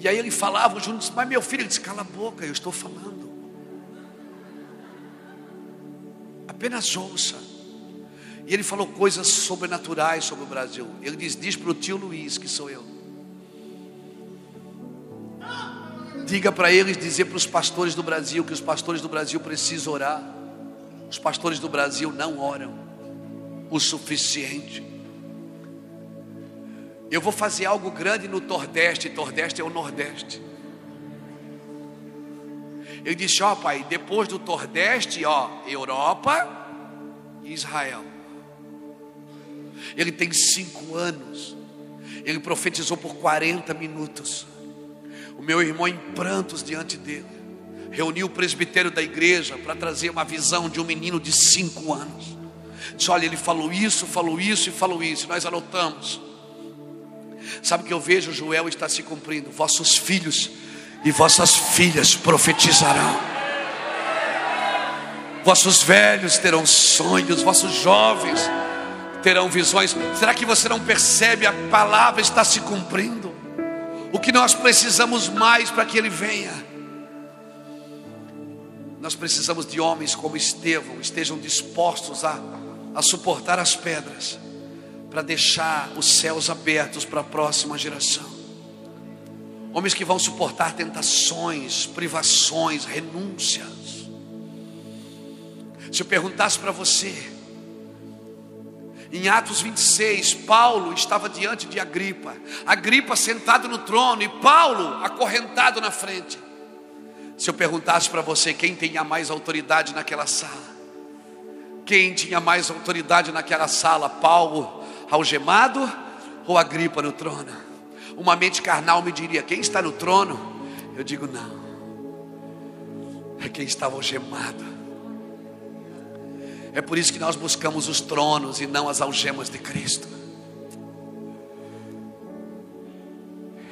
E aí ele falava, o Júnior disse: Mas meu filho, ele disse: Cala a boca, eu estou falando. Apenas ouça. E ele falou coisas sobrenaturais sobre o Brasil. Ele diz: Diz para o tio Luiz, que sou eu. Diga para eles, dizer para os pastores do Brasil que os pastores do Brasil precisam orar. Os pastores do Brasil não oram o suficiente. Eu vou fazer algo grande no Nordeste, Nordeste é o Nordeste. Ele disse: Ó, oh, pai, depois do Nordeste, ó, Europa e Israel. Ele tem cinco anos. Ele profetizou por 40 minutos. O meu irmão em prantos diante dele. Reuniu o presbitério da igreja para trazer uma visão de um menino de cinco anos. Disse: Olha, ele falou isso, falou isso e falou isso. Nós anotamos. Sabe o que eu vejo? Joel está se cumprindo. Vossos filhos e vossas filhas profetizarão. Vossos velhos terão sonhos, vossos jovens terão visões. Será que você não percebe? A palavra está se cumprindo. O que nós precisamos mais para que Ele venha? Nós precisamos de homens como Estevão, estejam dispostos a, a suportar as pedras, para deixar os céus abertos para a próxima geração. Homens que vão suportar tentações, privações, renúncias. Se eu perguntasse para você, em Atos 26, Paulo estava diante de Agripa, Agripa sentado no trono e Paulo acorrentado na frente. Se eu perguntasse para você quem tinha mais autoridade naquela sala, quem tinha mais autoridade naquela sala, Paulo algemado ou Agripa no trono? Uma mente carnal me diria: quem está no trono? Eu digo: não, é quem estava algemado. É por isso que nós buscamos os tronos e não as algemas de Cristo.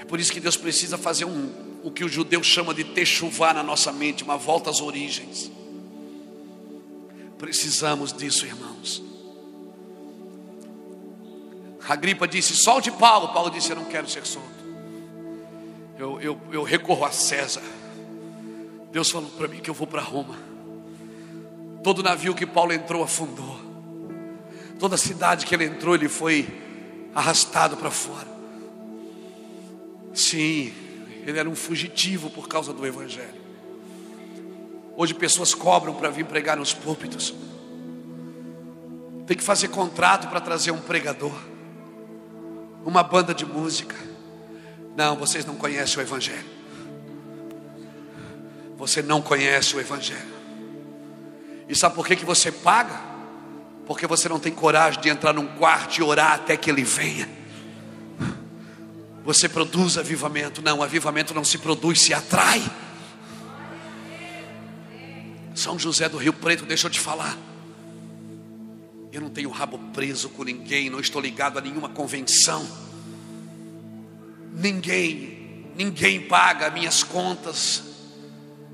É por isso que Deus precisa fazer um, o que o judeu chama de techuvá na nossa mente, uma volta às origens. Precisamos disso, irmãos. A gripa disse: solte Paulo. Paulo disse: Eu não quero ser solto. Eu, eu, eu recorro a César. Deus falou para mim que eu vou para Roma. Todo navio que Paulo entrou afundou. Toda cidade que ele entrou, ele foi arrastado para fora. Sim, ele era um fugitivo por causa do Evangelho. Hoje pessoas cobram para vir pregar nos púlpitos. Tem que fazer contrato para trazer um pregador, uma banda de música. Não, vocês não conhecem o Evangelho. Você não conhece o Evangelho. E sabe por que, que você paga? Porque você não tem coragem de entrar num quarto e orar até que ele venha. Você produz avivamento. Não, avivamento não se produz, se atrai. São José do Rio Preto, deixa eu te falar. Eu não tenho rabo preso com ninguém, não estou ligado a nenhuma convenção. Ninguém, ninguém paga minhas contas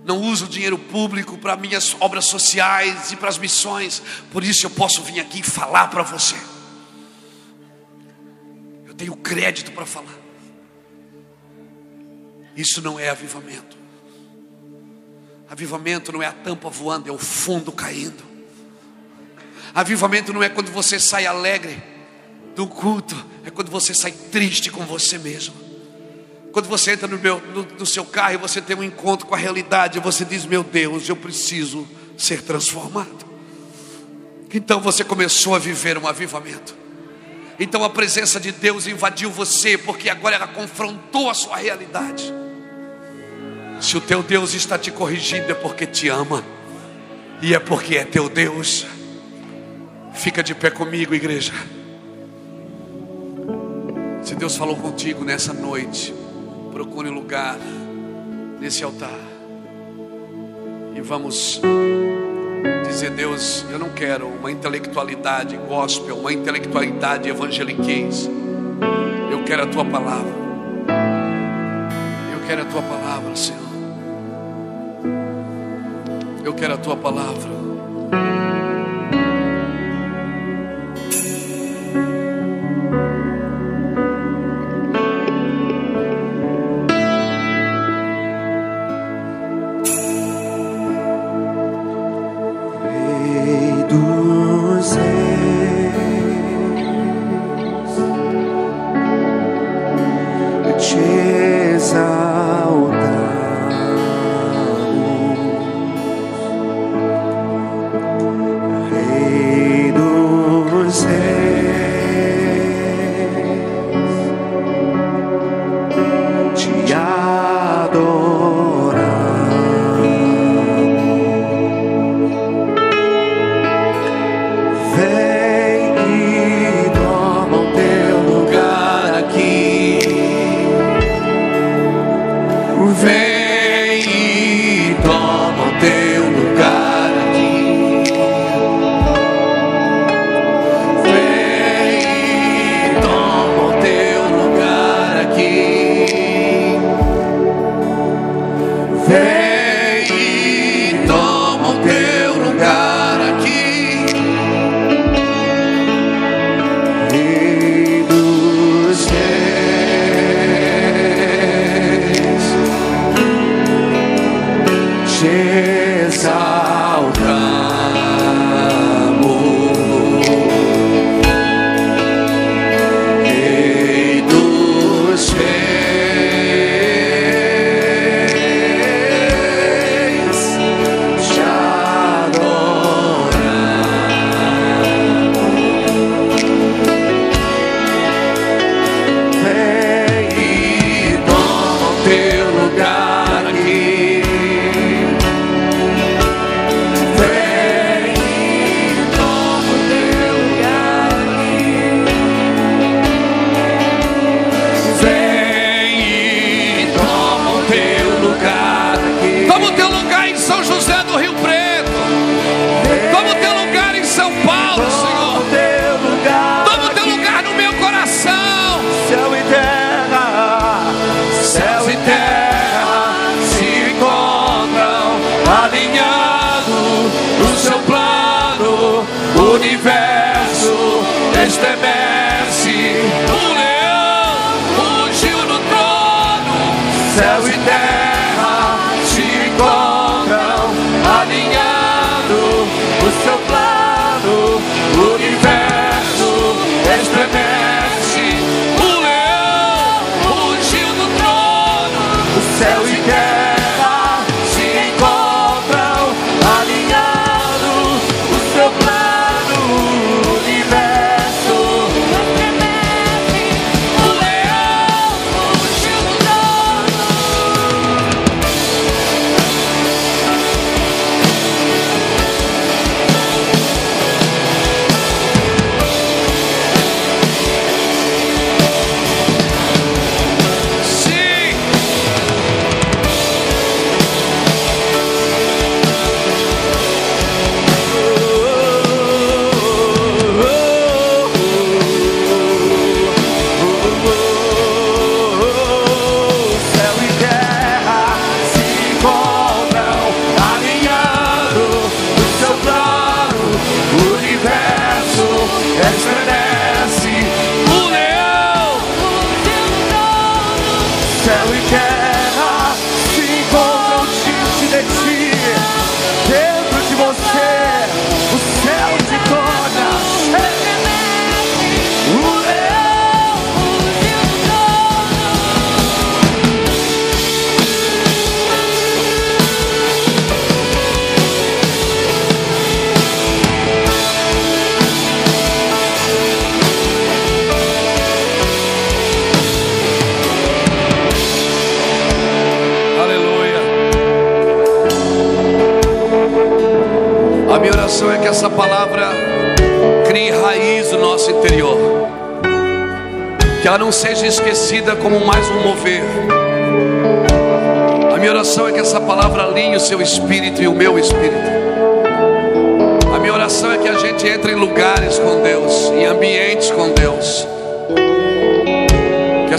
não uso dinheiro público para minhas obras sociais e para as missões, por isso eu posso vir aqui falar para você. Eu tenho crédito para falar. Isso não é avivamento. Avivamento não é a tampa voando, é o fundo caindo. Avivamento não é quando você sai alegre do culto, é quando você sai triste com você mesmo. Quando você entra no, meu, no, no seu carro e você tem um encontro com a realidade, você diz: Meu Deus, eu preciso ser transformado. Então você começou a viver um avivamento. Então a presença de Deus invadiu você, porque agora ela confrontou a sua realidade. Se o teu Deus está te corrigindo, é porque te ama, e é porque é teu Deus. Fica de pé comigo, igreja. Se Deus falou contigo nessa noite, procure lugar nesse altar. E vamos dizer, Deus, eu não quero uma intelectualidade gospel, uma intelectualidade evangeliquez. Eu quero a tua palavra. Eu quero a tua palavra, Senhor. Eu quero a tua palavra.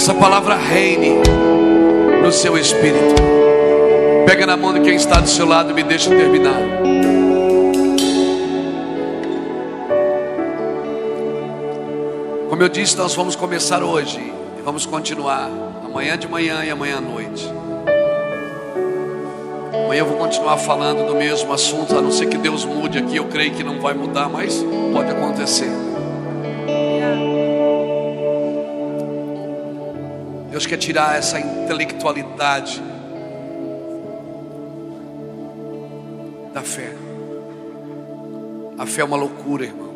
Essa palavra reine no seu espírito. Pega na mão de quem está do seu lado e me deixa terminar. Como eu disse, nós vamos começar hoje e vamos continuar amanhã de manhã e amanhã à noite. Amanhã eu vou continuar falando do mesmo assunto, a não ser que Deus mude aqui. Eu creio que não vai mudar, mas pode acontecer. Deus quer tirar essa intelectualidade da fé. A fé é uma loucura, irmão.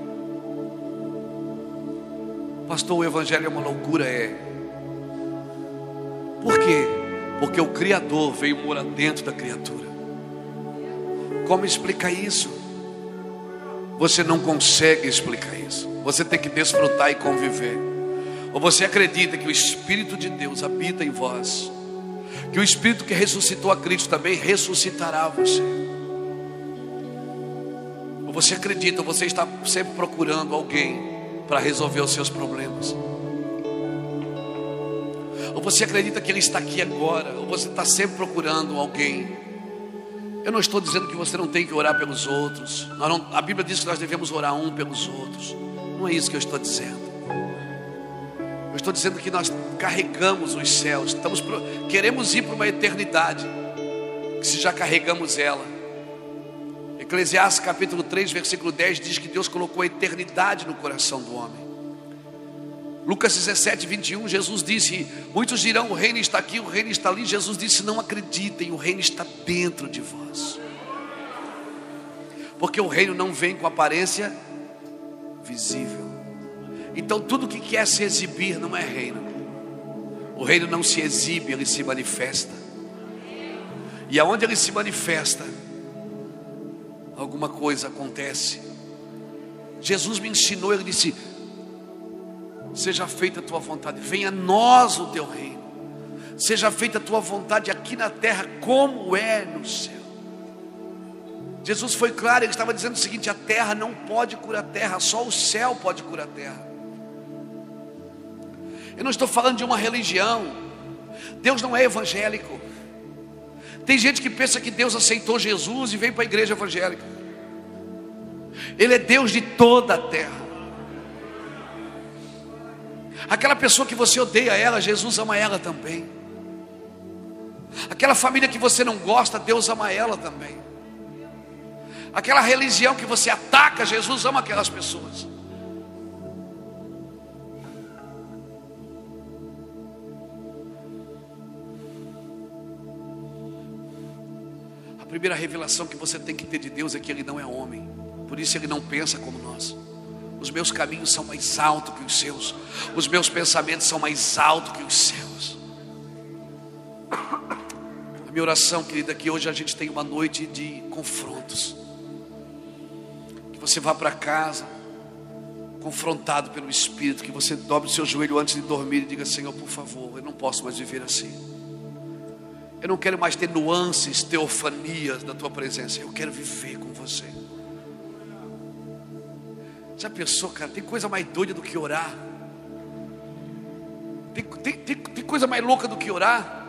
Pastor, o evangelho é uma loucura, é. Por quê? Porque o Criador veio morar dentro da criatura. Como explicar isso? Você não consegue explicar isso. Você tem que desfrutar e conviver. Ou você acredita que o Espírito de Deus habita em vós, que o Espírito que ressuscitou a Cristo também ressuscitará você. Ou você acredita, ou você está sempre procurando alguém para resolver os seus problemas. Ou você acredita que Ele está aqui agora, ou você está sempre procurando alguém. Eu não estou dizendo que você não tem que orar pelos outros. Não- a Bíblia diz que nós devemos orar um pelos outros. Não é isso que eu estou dizendo. Eu estou dizendo que nós carregamos os céus, estamos pro- queremos ir para uma eternidade, se já carregamos ela. Eclesiastes capítulo 3, versículo 10 diz que Deus colocou a eternidade no coração do homem. Lucas 17, 21, Jesus disse: Muitos dirão, o reino está aqui, o reino está ali. Jesus disse: Não acreditem, o reino está dentro de vós. Porque o reino não vem com aparência visível. Então tudo que quer se exibir não é reino. O reino não se exibe, ele se manifesta. E aonde ele se manifesta, alguma coisa acontece. Jesus me ensinou, ele disse: Seja feita a tua vontade, venha a nós o teu reino. Seja feita a tua vontade aqui na terra, como é no céu. Jesus foi claro, ele estava dizendo o seguinte: a terra não pode curar a terra, só o céu pode curar a terra. Eu não estou falando de uma religião, Deus não é evangélico. Tem gente que pensa que Deus aceitou Jesus e veio para a igreja evangélica. Ele é Deus de toda a terra. Aquela pessoa que você odeia ela, Jesus ama ela também. Aquela família que você não gosta, Deus ama ela também. Aquela religião que você ataca, Jesus ama aquelas pessoas. Primeira revelação que você tem que ter de Deus é que Ele não é homem, por isso Ele não pensa como nós. Os meus caminhos são mais altos que os seus, os meus pensamentos são mais altos que os seus. A minha oração, querida, é que hoje a gente tem uma noite de confrontos. Que você vá para casa confrontado pelo Espírito, que você dobre o seu joelho antes de dormir e diga: Senhor, por favor, eu não posso mais viver assim. Eu não quero mais ter nuances, teofanias da tua presença. Eu quero viver com você. Já pensou, cara? Tem coisa mais doida do que orar? Tem, tem, tem, tem coisa mais louca do que orar?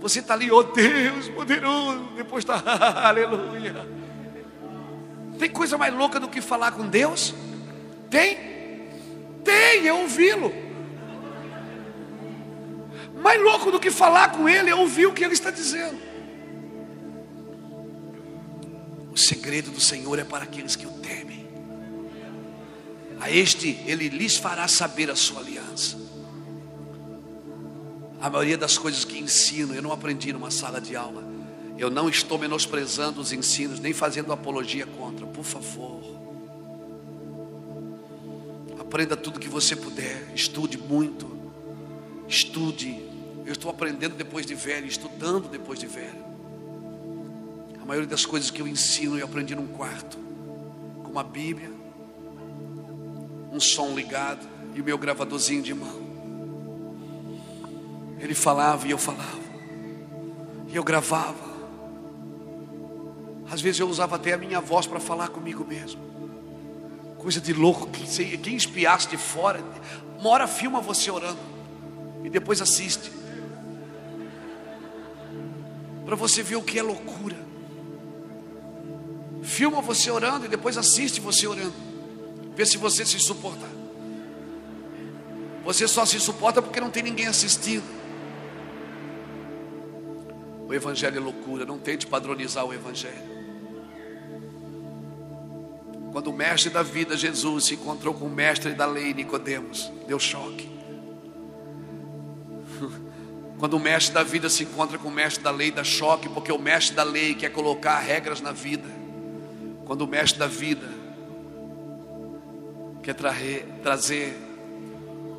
Você está ali, oh Deus, poderoso. Depois está, aleluia. Tem coisa mais louca do que falar com Deus? Tem? Tem, é ouvi-lo. Mais louco do que falar com Ele é ouvir o que Ele está dizendo. O segredo do Senhor é para aqueles que o temem. A este Ele lhes fará saber a sua aliança. A maioria das coisas que ensino, eu não aprendi numa sala de aula. Eu não estou menosprezando os ensinos, nem fazendo apologia contra. Por favor, aprenda tudo que você puder, estude muito, estude. Eu estou aprendendo depois de velho, estudando depois de velho. A maioria das coisas que eu ensino eu aprendi num quarto, com a Bíblia, um som ligado e o meu gravadorzinho de mão. Ele falava e eu falava, e eu gravava. Às vezes eu usava até a minha voz para falar comigo mesmo. Coisa de louco, quem espiasse de fora, uma hora filma você orando e depois assiste. Para você ver o que é loucura. Filma você orando e depois assiste você orando. Vê se você se suporta. Você só se suporta porque não tem ninguém assistindo. O Evangelho é loucura, não tente padronizar o Evangelho. Quando o mestre da vida, Jesus, se encontrou com o mestre da lei, Nicodemos, deu choque. Quando o mestre da vida se encontra com o mestre da lei, dá choque, porque o mestre da lei quer colocar regras na vida. Quando o mestre da vida quer tra trazer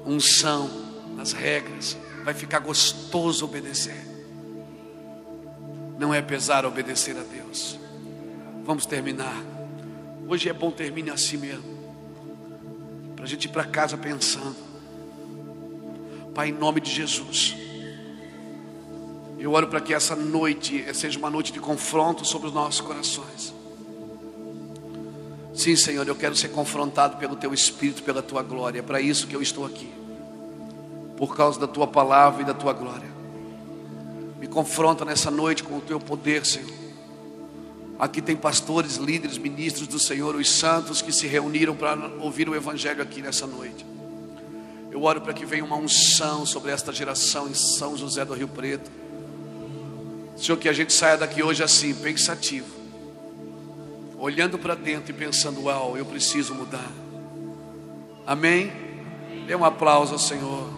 unção nas regras, vai ficar gostoso obedecer. Não é pesar obedecer a Deus. Vamos terminar. Hoje é bom termine assim mesmo. Para a gente ir para casa pensando. Pai, em nome de Jesus. Eu oro para que essa noite seja uma noite de confronto sobre os nossos corações. Sim, Senhor, eu quero ser confrontado pelo Teu Espírito, pela Tua glória. É para isso que eu estou aqui. Por causa da Tua palavra e da Tua glória. Me confronta nessa noite com o Teu poder, Senhor. Aqui tem pastores, líderes, ministros do Senhor, os santos que se reuniram para ouvir o Evangelho aqui nessa noite. Eu oro para que venha uma unção sobre esta geração em São José do Rio Preto. Senhor, que a gente saia daqui hoje assim, pensativo, olhando para dentro e pensando: Uau, eu preciso mudar. Amém? Dê um aplauso ao Senhor.